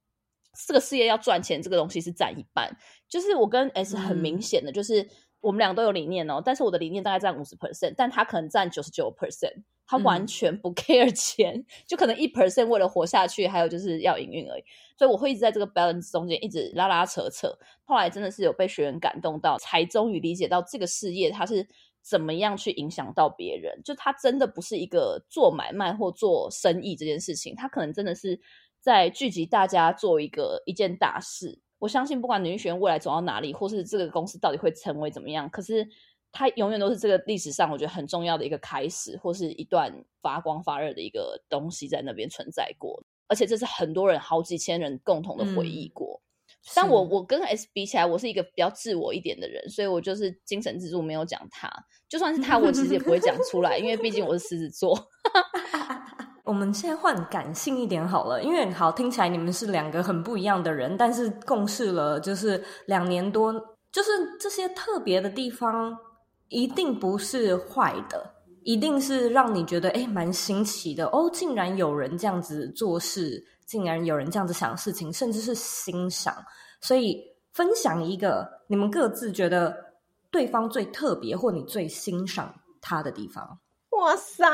这个事业要赚钱，这个东西是占一半，就是我跟 S 很明显的就是。嗯我们俩都有理念哦，但是我的理念大概占五十 percent，但他可能占九十九 percent，他完全不 [laughs] care 钱，嗯、就可能一 percent 为了活下去，还有就是要营运而已。所以我会一直在这个 balance 中间一直拉拉扯扯。后来真的是有被学员感动到，才终于理解到这个事业它是怎么样去影响到别人。就它真的不是一个做买卖或做生意这件事情，它可能真的是在聚集大家做一个一件大事。我相信，不管女力学院未来走到哪里，或是这个公司到底会成为怎么样，可是它永远都是这个历史上我觉得很重要的一个开始，或是一段发光发热的一个东西在那边存在过。而且这是很多人好几千人共同的回忆过。嗯、但我我跟 S 比起来，我是一个比较自我一点的人，所以我就是精神支柱没有讲他，就算是他，我其实也不会讲出来，因为毕竟我是狮子座。[laughs] 我们现在换感性一点好了，因为好听起来你们是两个很不一样的人，但是共事了就是两年多，就是这些特别的地方一定不是坏的，一定是让你觉得诶蛮新奇的哦，竟然有人这样子做事，竟然有人这样子想事情，甚至是欣赏。所以分享一个你们各自觉得对方最特别或你最欣赏他的地方。哇塞，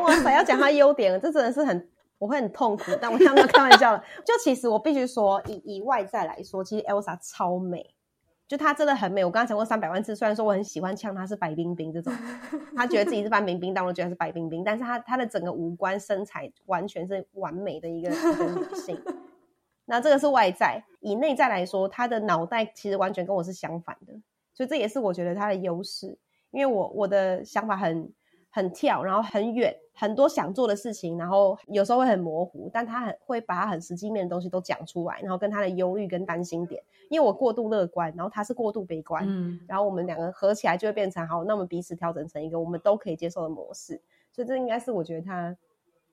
哇塞，要讲他优点，这真的是很，我会很痛苦。但我刚刚开玩笑了，[laughs] 就其实我必须说，以以外在来说，其实 Elsa 超美，就她真的很美。我刚刚讲过三百万次，虽然说我很喜欢呛她是白冰冰这种，[laughs] 她觉得自己是范冰冰，但我觉得是白冰冰。但是她她的整个五官身材完全是完美的一个一个女性。[laughs] 那这个是外在，以内在来说，她的脑袋其实完全跟我是相反的，所以这也是我觉得她的优势，因为我我的想法很。很跳，然后很远，很多想做的事情，然后有时候会很模糊，但他很会把他很实际面的东西都讲出来，然后跟他的忧虑跟担心点，因为我过度乐观，然后他是过度悲观，嗯，然后我们两个合起来就会变成好，那我们彼此调整成一个我们都可以接受的模式，所以这应该是我觉得他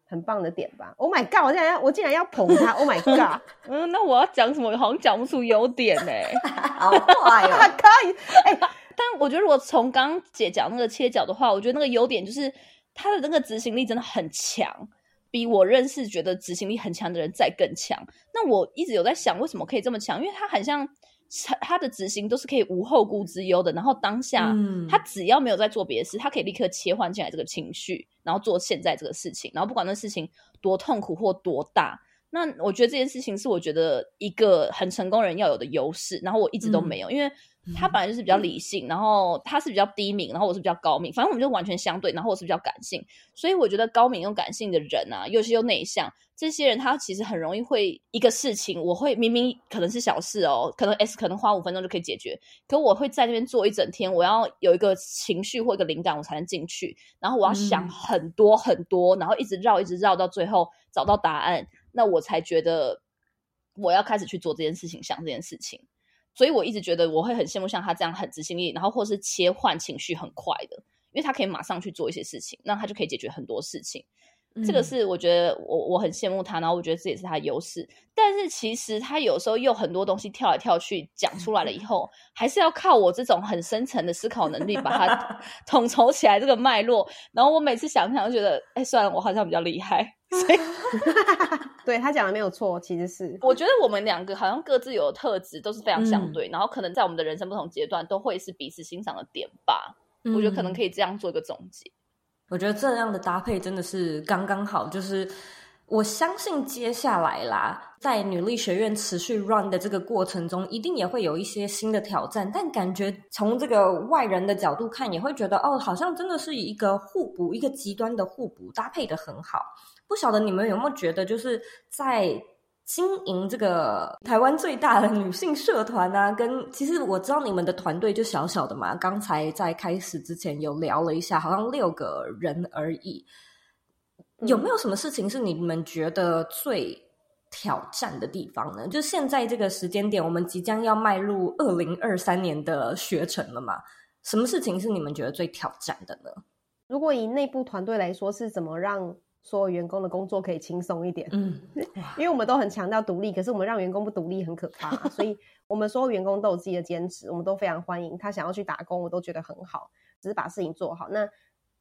很棒的点吧。Oh my god！我竟然要我竟然要捧他！Oh my god！[laughs] 嗯，那我要讲什么？好像讲不出优点呢、欸。[laughs] 好坏哦，[laughs] 可以哎。但我觉得，如果从刚刚姐讲那个切角的话，我觉得那个优点就是他的那个执行力真的很强，比我认识觉得执行力很强的人再更强。那我一直有在想，为什么可以这么强？因为他很像他的执行都是可以无后顾之忧的，然后当下他只要没有在做别的事，他可以立刻切换进来这个情绪，然后做现在这个事情，然后不管那事情多痛苦或多大。那我觉得这件事情是我觉得一个很成功人要有的优势，然后我一直都没有，因为。他本来就是比较理性，然后他是比较低敏，然后我是比较高敏，反正我们就完全相对。然后我是比较感性，所以我觉得高敏又感性的人啊，尤其又内向，这些人他其实很容易会一个事情，我会明明可能是小事哦，可能 S 可能花五分钟就可以解决，可我会在那边坐一整天，我要有一个情绪或一个灵感，我才能进去，然后我要想很多很多，然后一直绕一直绕到最后找到答案，那我才觉得我要开始去做这件事情，想这件事情。所以我一直觉得我会很羡慕像他这样很执行力，然后或是切换情绪很快的，因为他可以马上去做一些事情，那他就可以解决很多事情。嗯、这个是我觉得我我很羡慕他，然后我觉得这也是他的优势。但是其实他有时候又很多东西跳来跳去讲出来了以后，还是要靠我这种很深层的思考能力把它 [laughs] 统筹起来这个脉络。然后我每次想想就觉得，哎，算了，我好像比较厉害。[laughs] 所以 [laughs] 对他讲的没有错，其实是我觉得我们两个好像各自有的特质都是非常相对，嗯、然后可能在我们的人生不同阶段都会是彼此欣赏的点吧。嗯、我觉得可能可以这样做一个总结。我觉得这样的搭配真的是刚刚好，就是我相信接下来啦，在女力学院持续 run 的这个过程中，一定也会有一些新的挑战。但感觉从这个外人的角度看，也会觉得哦，好像真的是一个互补，一个极端的互补，搭配的很好。不晓得你们有没有觉得，就是在经营这个台湾最大的女性社团啊，跟其实我知道你们的团队就小小的嘛，刚才在开始之前有聊了一下，好像六个人而已。有没有什么事情是你们觉得最挑战的地方呢？就现在这个时间点，我们即将要迈入二零二三年的学程了嘛？什么事情是你们觉得最挑战的呢？如果以内部团队来说，是怎么让所有员工的工作可以轻松一点，嗯，[laughs] 因为我们都很强调独立，可是我们让员工不独立很可怕，[laughs] 所以我们所有员工都有自己的坚持，我们都非常欢迎他想要去打工，我都觉得很好，只是把事情做好。那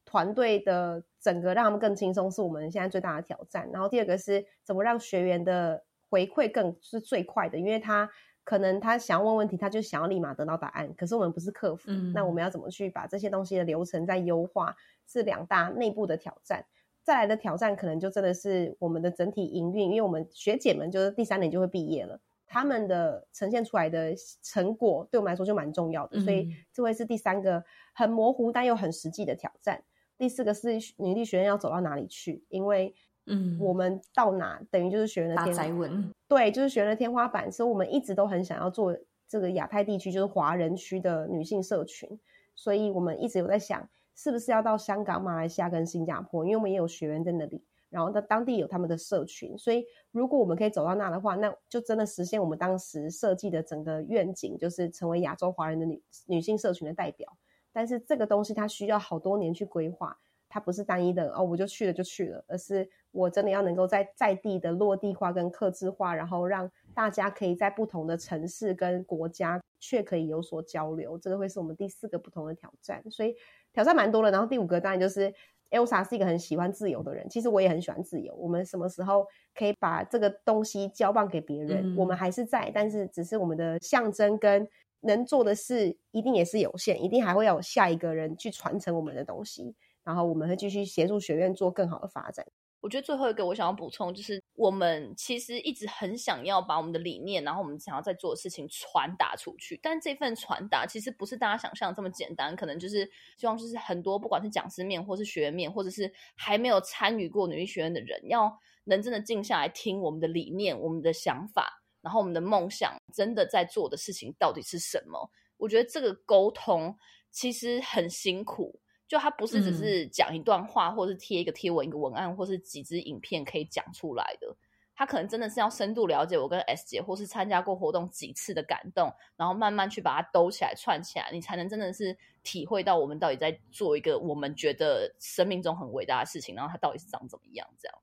团队的整个让他们更轻松，是我们现在最大的挑战。然后第二个是怎么让学员的回馈更是最快的，因为他可能他想要问问题，他就想要立马得到答案，可是我们不是客服，嗯，那我们要怎么去把这些东西的流程再优化，是两大内部的挑战。再来的挑战可能就真的是我们的整体营运，因为我们学姐们就是第三年就会毕业了，他们的呈现出来的成果对我们来说就蛮重要的，嗯、所以这会是第三个很模糊但又很实际的挑战。第四个是女力学院要走到哪里去，因为嗯，我们到哪等于就是学员的天花板，对，就是学员的天花板，所以我们一直都很想要做这个亚太地区就是华人区的女性社群，所以我们一直有在想。是不是要到香港、马来西亚跟新加坡？因为我们也有学员在那里，然后在当地有他们的社群，所以如果我们可以走到那的话，那就真的实现我们当时设计的整个愿景，就是成为亚洲华人的女女性社群的代表。但是这个东西它需要好多年去规划，它不是单一的哦，我就去了就去了，而是我真的要能够在在地的落地化跟客制化，然后让大家可以在不同的城市跟国家却可以有所交流，这个会是我们第四个不同的挑战。所以。挑战蛮多的，然后第五个当然就是 Elsa 是一个很喜欢自由的人，其实我也很喜欢自由。我们什么时候可以把这个东西交棒给别人？嗯、我们还是在，但是只是我们的象征跟能做的事一定也是有限，一定还会有下一个人去传承我们的东西，然后我们会继续协助学院做更好的发展。我觉得最后一个我想要补充就是，我们其实一直很想要把我们的理念，然后我们想要在做的事情传达出去。但这份传达其实不是大家想象这么简单，可能就是希望就是很多不管是讲师面，或是学员面，或者是还没有参与过女力学院的人，要能真的静下来听我们的理念、我们的想法，然后我们的梦想，真的在做的事情到底是什么？我觉得这个沟通其实很辛苦。就它不是只是讲一段话，嗯、或者是贴一个贴文、一个文案，或是几支影片可以讲出来的。他可能真的是要深度了解我跟 S 姐，或是参加过活动几次的感动，然后慢慢去把它兜起来、串起来，你才能真的是体会到我们到底在做一个我们觉得生命中很伟大的事情，然后它到底是长怎么样？这样。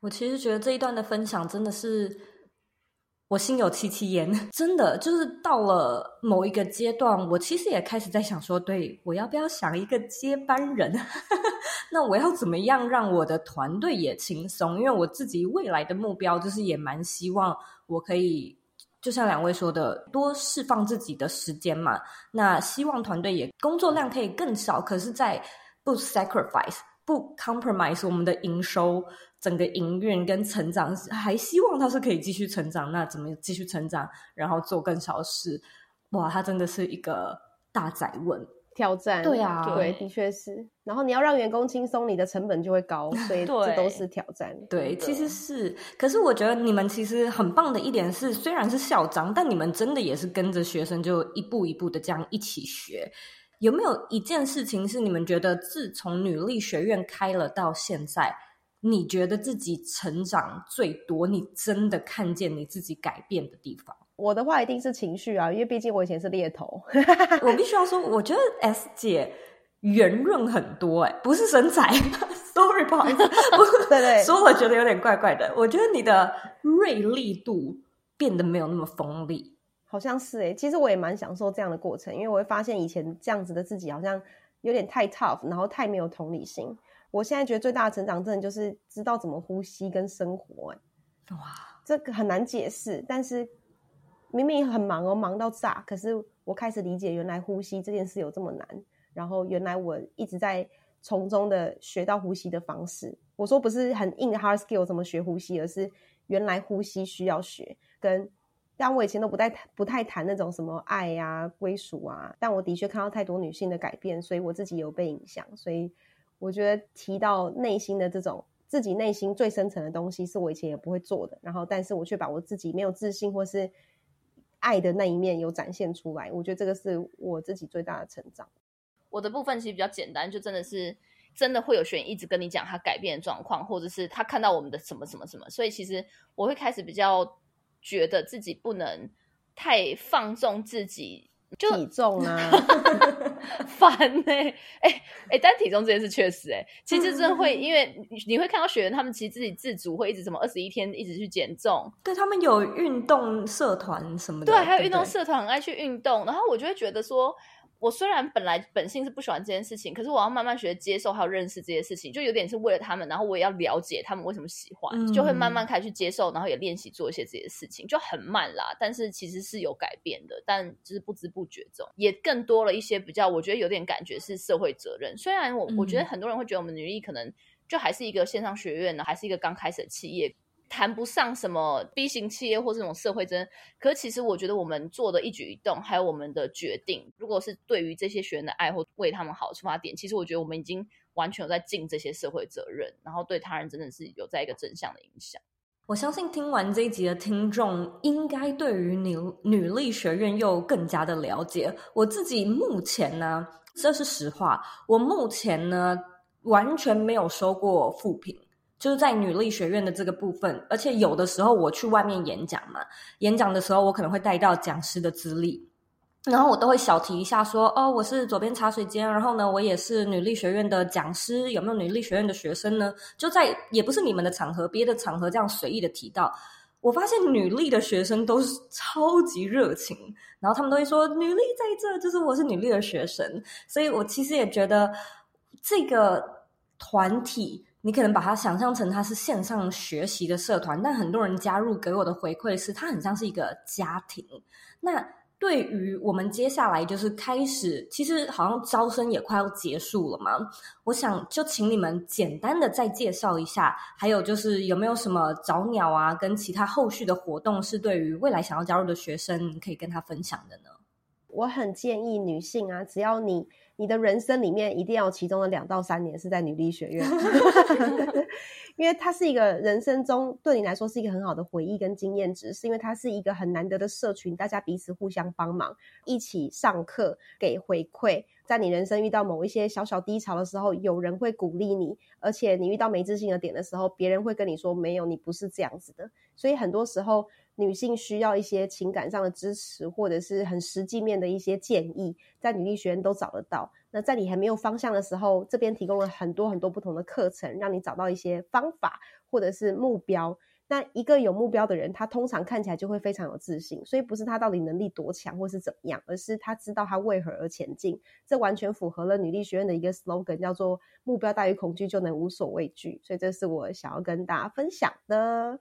我其实觉得这一段的分享真的是。我心有戚戚焉，[laughs] 真的就是到了某一个阶段，我其实也开始在想说，对，我要不要想一个接班人？[laughs] 那我要怎么样让我的团队也轻松？因为我自己未来的目标就是也蛮希望我可以，就像两位说的，多释放自己的时间嘛。那希望团队也工作量可以更少，可是，在不 sacrifice。不 compromise 我们的营收，整个营运跟成长，还希望它是可以继续成长。那怎么继续成长？然后做更少事？哇，它真的是一个大宅问挑战。对啊，对，的确是。然后你要让员工轻松，你的成本就会高，所以这都是挑战。对，对，其实是。可是我觉得你们其实很棒的一点是，虽然是校长，但你们真的也是跟着学生，就一步一步的这样一起学。有没有一件事情是你们觉得自从女力学院开了到现在，你觉得自己成长最多，你真的看见你自己改变的地方？[laughs] 我的话一定是情绪啊，因为毕竟我以前是猎头。[laughs] 我必须要说，我觉得 S 姐圆润很多，欸，哎，不是身材，[laughs] sorry，不好意思，对对，说我觉得有点怪怪的。我觉得你的锐利度变得没有那么锋利。好像是诶、欸，其实我也蛮享受这样的过程，因为我会发现以前这样子的自己好像有点太 tough，然后太没有同理心。我现在觉得最大的成长，真的就是知道怎么呼吸跟生活、欸。哇，这个很难解释，但是明明很忙哦，忙到炸，可是我开始理解原来呼吸这件事有这么难，然后原来我一直在从中的学到呼吸的方式。我说不是很硬的 hard skill 怎么学呼吸，而是原来呼吸需要学跟。但我以前都不太不太谈那种什么爱呀、啊、归属啊，但我的确看到太多女性的改变，所以我自己有被影响。所以我觉得提到内心的这种自己内心最深层的东西，是我以前也不会做的。然后，但是我却把我自己没有自信或是爱的那一面有展现出来。我觉得这个是我自己最大的成长。我的部分其实比较简单，就真的是真的会有学员一直跟你讲他改变的状况，或者是他看到我们的什么什么什么。所以其实我会开始比较。觉得自己不能太放纵自己，就体重啊，[laughs] 烦呢、欸。[laughs] 哎、欸、哎、欸，但体重这件事确实哎、欸，其实真的会，因为你会看到学员他们其实自己自主会一直什么二十一天一直去减重，对，他们有运动社团什么的，对，还有运动社团很爱去运动，然后我就会觉得说。我虽然本来本性是不喜欢这件事情，可是我要慢慢学接受，还有认识这些事情，就有点是为了他们，然后我也要了解他们为什么喜欢，嗯、就会慢慢开始去接受，然后也练习做一些这些事情，就很慢啦。但是其实是有改变的，但就是不知不觉中也更多了一些比较，我觉得有点感觉是社会责任。虽然我我觉得很多人会觉得我们女力可能就还是一个线上学院呢，还是一个刚开始的企业。谈不上什么 B 型企业或这种社会责任，可其实我觉得我们做的一举一动，还有我们的决定，如果是对于这些学员的爱或为他们好的出发点，其实我觉得我们已经完全有在尽这些社会责任，然后对他人真的是有在一个正向的影响。我相信听完这一集的听众，应该对于女女力学院又更加的了解。我自己目前呢，这是实话，我目前呢完全没有收过负评。就是在女力学院的这个部分，而且有的时候我去外面演讲嘛，演讲的时候我可能会带到讲师的资历，然后我都会小提一下说，哦，我是左边茶水间，然后呢，我也是女力学院的讲师，有没有女力学院的学生呢？就在也不是你们的场合，别的场合这样随意的提到，我发现女力的学生都是超级热情，然后他们都会说女力在这，就是我是女力的学生，所以我其实也觉得这个团体。你可能把它想象成它是线上学习的社团，但很多人加入给我的回馈是，它很像是一个家庭。那对于我们接下来就是开始，其实好像招生也快要结束了嘛。我想就请你们简单的再介绍一下，还有就是有没有什么早鸟啊，跟其他后续的活动是对于未来想要加入的学生可以跟他分享的呢？我很建议女性啊，只要你你的人生里面一定要其中的两到三年是在女力学院，[laughs] 因为它是一个人生中对你来说是一个很好的回忆跟经验值，是因为它是一个很难得的社群，大家彼此互相帮忙，一起上课给回馈，在你人生遇到某一些小小低潮的时候，有人会鼓励你，而且你遇到没自信的点的时候，别人会跟你说没有，你不是这样子的，所以很多时候。女性需要一些情感上的支持，或者是很实际面的一些建议，在女力学院都找得到。那在你还没有方向的时候，这边提供了很多很多不同的课程，让你找到一些方法或者是目标。那一个有目标的人，他通常看起来就会非常有自信。所以不是他到底能力多强或是怎么样，而是他知道他为何而前进。这完全符合了女力学院的一个 slogan，叫做“目标大于恐惧，就能无所畏惧”。所以这是我想要跟大家分享的。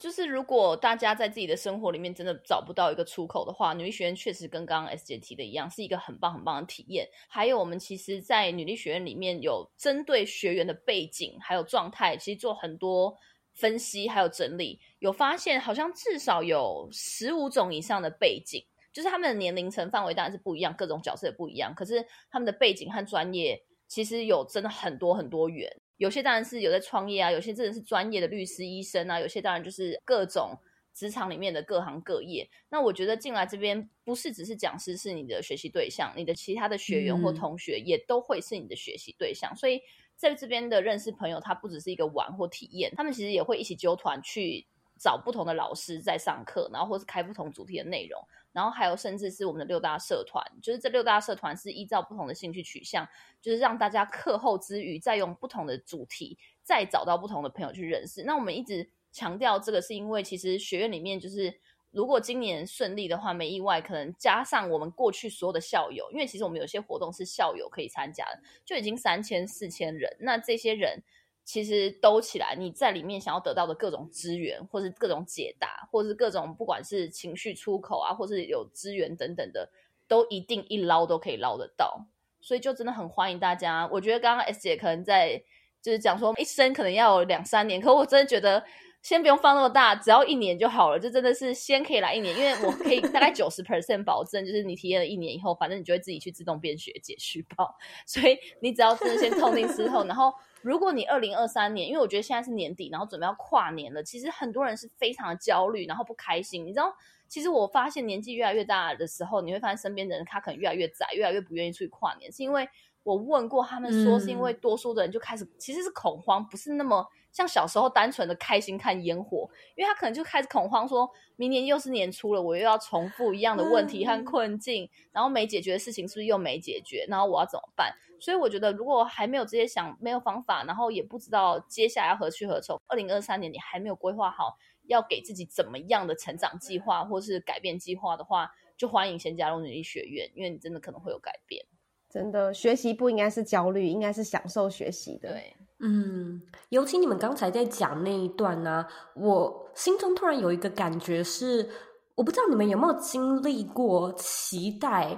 就是如果大家在自己的生活里面真的找不到一个出口的话，女力学院确实跟刚刚 S 姐提的一样，是一个很棒很棒的体验。还有我们其实，在女力学院里面有针对学员的背景还有状态，其实做很多分析还有整理，有发现好像至少有十五种以上的背景，就是他们的年龄层范围当然是不一样，各种角色也不一样，可是他们的背景和专业其实有真的很多很多元。有些当然是有在创业啊，有些真的是专业的律师、医生啊，有些当然就是各种职场里面的各行各业。那我觉得进来这边不是只是讲师是你的学习对象，你的其他的学员或同学也都会是你的学习对象。嗯、所以在这边的认识朋友，他不只是一个玩或体验，他们其实也会一起揪团去找不同的老师在上课，然后或是开不同主题的内容。然后还有，甚至是我们的六大社团，就是这六大社团是依照不同的兴趣取向，就是让大家课后之余，再用不同的主题，再找到不同的朋友去认识。那我们一直强调这个，是因为其实学院里面，就是如果今年顺利的话，没意外，可能加上我们过去所有的校友，因为其实我们有些活动是校友可以参加的，就已经三千四千人。那这些人。其实兜起来，你在里面想要得到的各种资源，或是各种解答，或是各种不管是情绪出口啊，或是有资源等等的，都一定一捞都可以捞得到。所以就真的很欢迎大家。我觉得刚刚 S 姐可能在就是讲说一生可能要有两三年，可我真的觉得先不用放那么大，只要一年就好了。就真的是先可以来一年，因为我可以大概九十 percent 保证，就是你体验了一年以后，反正你就会自己去自动变学解续报。所以你只要真的先痛定思痛，然后。如果你二零二三年，因为我觉得现在是年底，然后准备要跨年了，其实很多人是非常的焦虑，然后不开心。你知道，其实我发现年纪越来越大的时候，你会发现身边的人他可能越来越窄，越来越不愿意出去跨年，是因为我问过他们说，是因为多数的人就开始、嗯、其实是恐慌，不是那么像小时候单纯的开心看烟火，因为他可能就开始恐慌，说明年又是年初了，我又要重复一样的问题和困境，嗯、然后没解决的事情是不是又没解决，然后我要怎么办？所以我觉得，如果还没有这些想，没有方法，然后也不知道接下来要何去何从，二零二三年你还没有规划好要给自己怎么样的成长计划或是改变计划的话，就欢迎先加入女力学院，因为你真的可能会有改变。真的，学习不应该是焦虑，应该是享受学习的。对，嗯，尤其你们刚才在讲那一段呢、啊，我心中突然有一个感觉是，我不知道你们有没有经历过期待。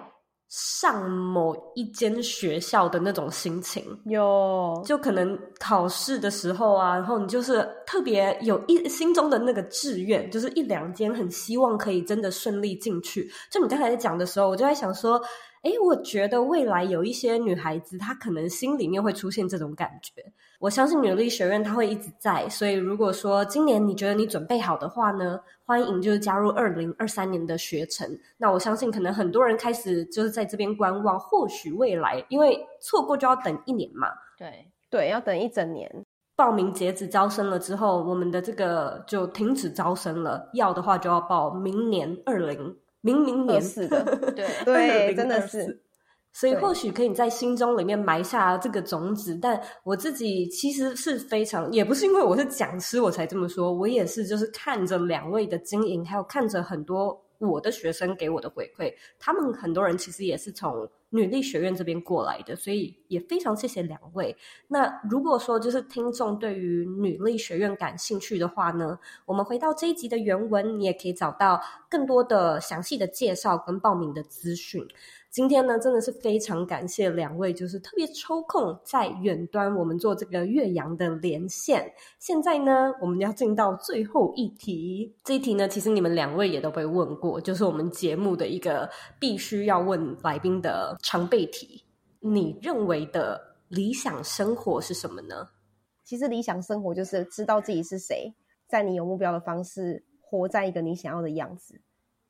上某一间学校的那种心情，有，就可能考试的时候啊，然后你就是特别有一心中的那个志愿，就是一两间很希望可以真的顺利进去。就你刚才在讲的时候，我就在想说，诶，我觉得未来有一些女孩子，她可能心里面会出现这种感觉。我相信女力学院它会一直在，所以如果说今年你觉得你准备好的话呢，欢迎就是加入二零二三年的学程。那我相信可能很多人开始就是在这边观望，或许未来因为错过就要等一年嘛。对对，要等一整年。报名截止招生了之后，我们的这个就停止招生了。要的话就要报明年二零明明年。是的，[laughs] 对。对，真的是。所以或许可以在心中里面埋下这个种子，但我自己其实是非常，也不是因为我是讲师我才这么说，我也是就是看着两位的经营，还有看着很多我的学生给我的回馈，他们很多人其实也是从女力学院这边过来的，所以也非常谢谢两位。那如果说就是听众对于女力学院感兴趣的话呢，我们回到这一集的原文，你也可以找到更多的详细的介绍跟报名的资讯。今天呢，真的是非常感谢两位，就是特别抽空在远端我们做这个岳阳的连线。现在呢，我们要进到最后一题。这一题呢，其实你们两位也都被问过，就是我们节目的一个必须要问来宾的常备题。你认为的理想生活是什么呢？其实理想生活就是知道自己是谁，在你有目标的方式，活在一个你想要的样子。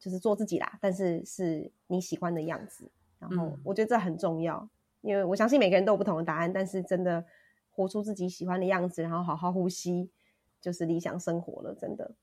就是做自己啦，但是是你喜欢的样子。然后我觉得这很重要，嗯、因为我相信每个人都有不同的答案，但是真的活出自己喜欢的样子，然后好好呼吸，就是理想生活了。真的，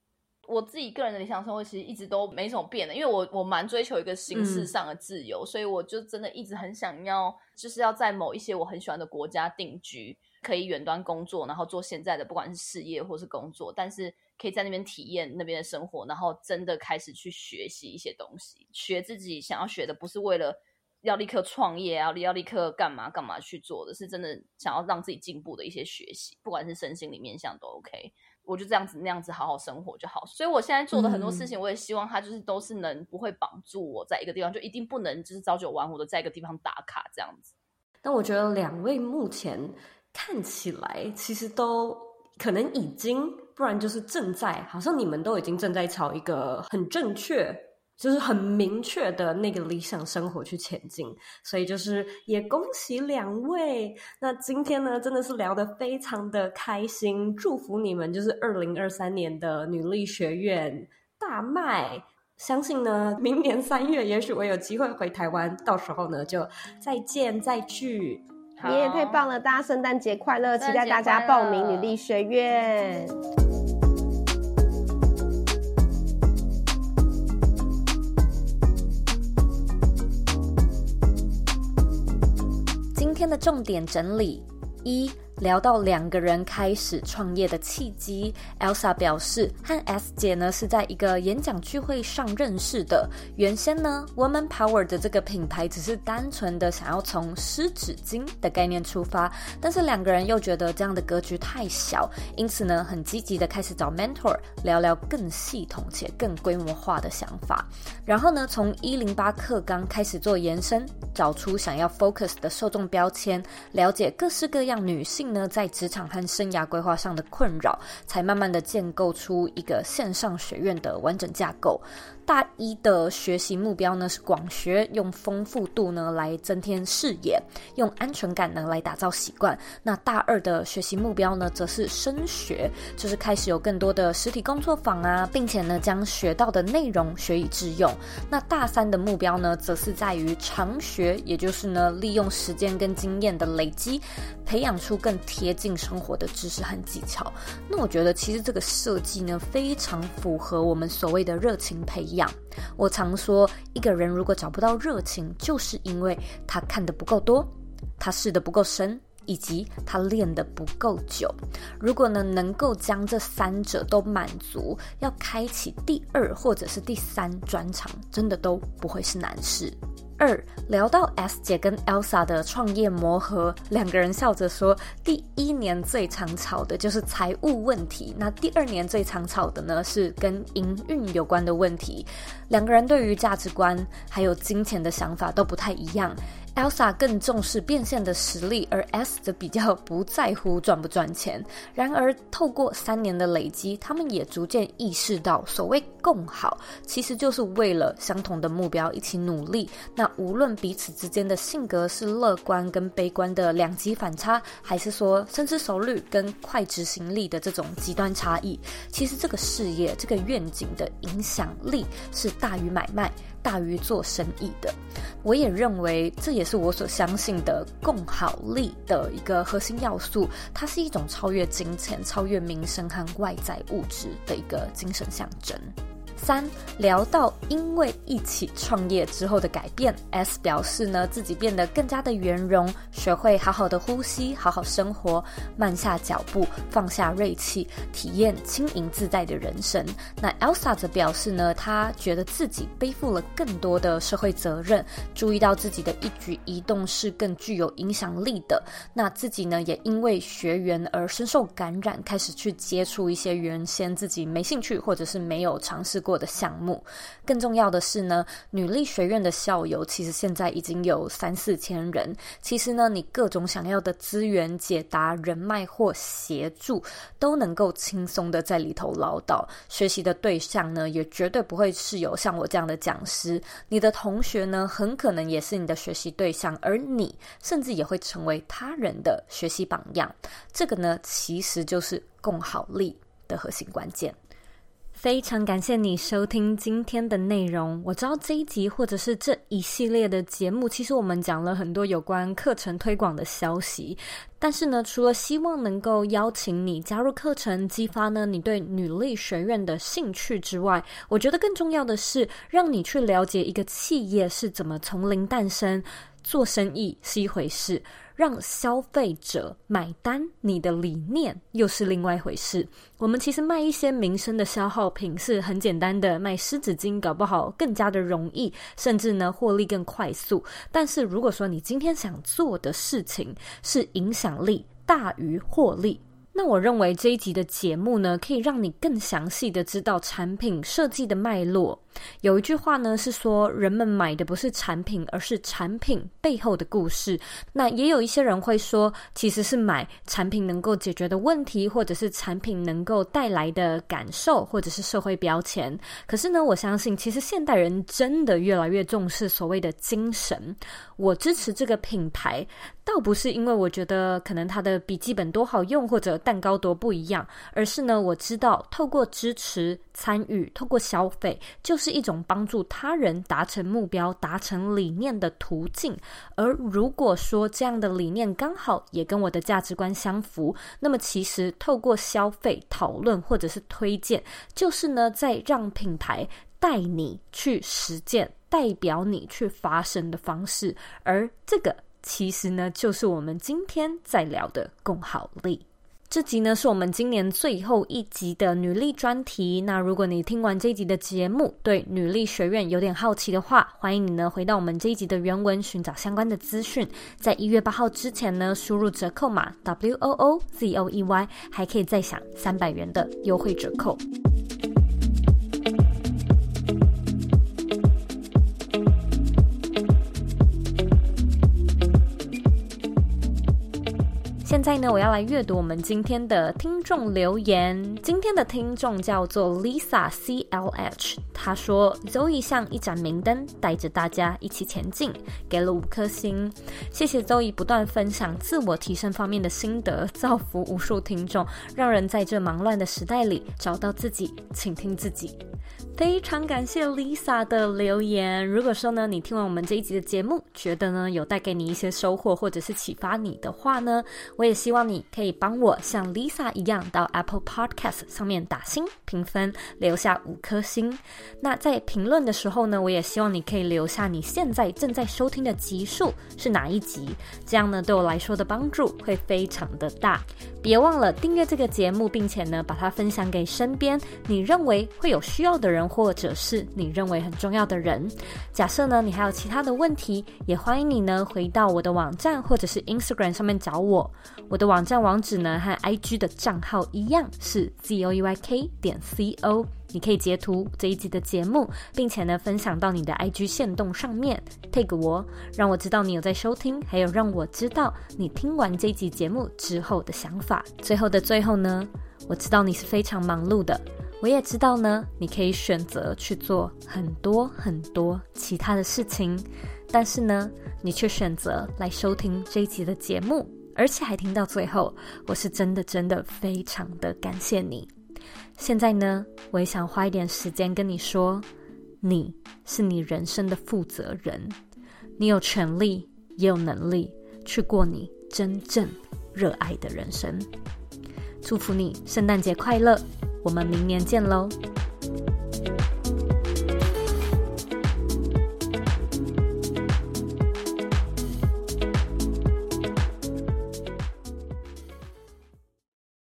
我自己个人的理想生活其实一直都没什么变的，因为我我蛮追求一个形式上的自由，嗯、所以我就真的一直很想要，就是要在某一些我很喜欢的国家定居，可以远端工作，然后做现在的不管是事业或是工作，但是。可以在那边体验那边的生活，然后真的开始去学习一些东西，学自己想要学的，不是为了要立刻创业啊，要立刻干嘛干嘛去做的，是真的想要让自己进步的一些学习，不管是身心里面向都 OK。我就这样子那样子好好生活就好。所以我现在做的很多事情，我也希望它就是都是能不会绑住我在一个地方，就一定不能就是朝九晚五的在一个地方打卡这样子。但我觉得两位目前看起来其实都可能已经。不然就是正在，好像你们都已经正在朝一个很正确，就是很明确的那个理想生活去前进。所以就是也恭喜两位。那今天呢，真的是聊得非常的开心，祝福你们就是二零二三年的女力学院大卖。相信呢，明年三月也许我有机会回台湾，到时候呢就再见再聚。你也太棒了，大家圣诞节快乐！期待大家报名女力学院。今天的重点整理一。聊到两个人开始创业的契机，Elsa 表示和 S 姐呢是在一个演讲聚会上认识的。原先呢，Woman Power 的这个品牌只是单纯的想要从湿纸巾的概念出发，但是两个人又觉得这样的格局太小，因此呢，很积极的开始找 mentor 聊聊更系统且更规模化的想法。然后呢，从一零八课纲开始做延伸，找出想要 focus 的受众标签，了解各式各样女性。呢，在职场和生涯规划上的困扰，才慢慢的建构出一个线上学院的完整架构。大一的学习目标呢是广学，用丰富度呢来增添视野，用安全感呢来打造习惯。那大二的学习目标呢则是深学，就是开始有更多的实体工作坊啊，并且呢将学到的内容学以致用。那大三的目标呢则是在于长学，也就是呢利用时间跟经验的累积，培养出更贴近生活的知识和技巧。那我觉得其实这个设计呢非常符合我们所谓的热情培养。我常说，一个人如果找不到热情，就是因为他看得不够多，他试得不够深，以及他练得不够久。如果呢，能够将这三者都满足，要开启第二或者是第三专长，真的都不会是难事。二聊到 S 姐跟 Elsa 的创业磨合，两个人笑着说，第一年最常吵的就是财务问题，那第二年最常吵的呢是跟营运有关的问题。两个人对于价值观还有金钱的想法都不太一样。Elsa 更重视变现的实力，而 S 则比较不在乎赚不赚钱。然而，透过三年的累积，他们也逐渐意识到，所谓共好，其实就是为了相同的目标一起努力。那无论彼此之间的性格是乐观跟悲观的两极反差，还是说深思熟虑跟快执行力的这种极端差异，其实这个事业、这个愿景的影响力是大于买卖。大于做生意的，我也认为这也是我所相信的共好力的一个核心要素。它是一种超越金钱、超越名声和外在物质的一个精神象征。三聊到因为一起创业之后的改变，S 表示呢自己变得更加的圆融，学会好好的呼吸，好好生活，慢下脚步，放下锐气，体验轻盈自在的人生。那 Elsa 则表示呢，她觉得自己背负了更多的社会责任，注意到自己的一举一动是更具有影响力的。那自己呢，也因为学员而深受感染，开始去接触一些原先自己没兴趣或者是没有尝试过的项目。更重要的是呢，女力学院的校友其实现在已经有三四千人。其实呢，你各种想要的资源、解答、人脉或协助，都能够轻松的在里头唠叨。学习的对象呢，也绝对不会是有像我这样的讲师。你的同学呢，很可能也是你的学习对象，而你甚至也会成为他人的学习榜样。这个呢，其实就是共好力的核心关键。非常感谢你收听今天的内容。我知道这一集或者是这一系列的节目，其实我们讲了很多有关课程推广的消息。但是呢，除了希望能够邀请你加入课程，激发呢你对女力学院的兴趣之外，我觉得更重要的是让你去了解一个企业是怎么从零诞生。做生意是一回事。让消费者买单，你的理念又是另外一回事。我们其实卖一些民生的消耗品是很简单的，卖湿纸巾搞不好更加的容易，甚至呢获利更快速。但是如果说你今天想做的事情是影响力大于获利。那我认为这一集的节目呢，可以让你更详细的知道产品设计的脉络。有一句话呢是说，人们买的不是产品，而是产品背后的故事。那也有一些人会说，其实是买产品能够解决的问题，或者是产品能够带来的感受，或者是社会标签。可是呢，我相信其实现代人真的越来越重视所谓的精神。我支持这个品牌。倒不是因为我觉得可能他的笔记本多好用，或者蛋糕多不一样，而是呢，我知道透过支持、参与、透过消费，就是是一种帮助他人达成目标、达成理念的途径。而如果说这样的理念刚好也跟我的价值观相符，那么其实透过消费、讨论或者是推荐，就是呢，在让品牌带你去实践、代表你去发声的方式，而这个。其实呢，就是我们今天在聊的共好力。这集呢，是我们今年最后一集的女力专题。那如果你听完这一集的节目，对女力学院有点好奇的话，欢迎你呢回到我们这一集的原文，寻找相关的资讯。在一月八号之前呢，输入折扣码 W O O Z O E Y，还可以再享三百元的优惠折扣。现在呢，我要来阅读我们今天的听众留言。今天的听众叫做 Lisa CLH，她说：“Zoe 像一盏明灯，带着大家一起前进，给了五颗星。谢谢 Zoe 不断分享自我提升方面的心得，造福无数听众，让人在这忙乱的时代里找到自己，倾听自己。”非常感谢 Lisa 的留言。如果说呢，你听完我们这一集的节目，觉得呢有带给你一些收获，或者是启发你的话呢，我也希望你可以帮我像 Lisa 一样到 Apple Podcast 上面打星评分，留下五颗星。那在评论的时候呢，我也希望你可以留下你现在正在收听的集数是哪一集，这样呢对我来说的帮助会非常的大。别忘了订阅这个节目，并且呢把它分享给身边你认为会有需要的人。或者是你认为很重要的人。假设呢，你还有其他的问题，也欢迎你呢回到我的网站或者是 Instagram 上面找我。我的网站网址呢和 IG 的账号一样是 zoeyk 点 co。你可以截图这一集的节目，并且呢分享到你的 IG 限动上面，tag 我，让我知道你有在收听，还有让我知道你听完这一集节目之后的想法。最后的最后呢，我知道你是非常忙碌的。我也知道呢，你可以选择去做很多很多其他的事情，但是呢，你却选择来收听这一集的节目，而且还听到最后，我是真的真的非常的感谢你。现在呢，我也想花一点时间跟你说，你是你人生的负责人，你有权利也有能力去过你真正热爱的人生。祝福你圣诞节快乐！我们明年见喽。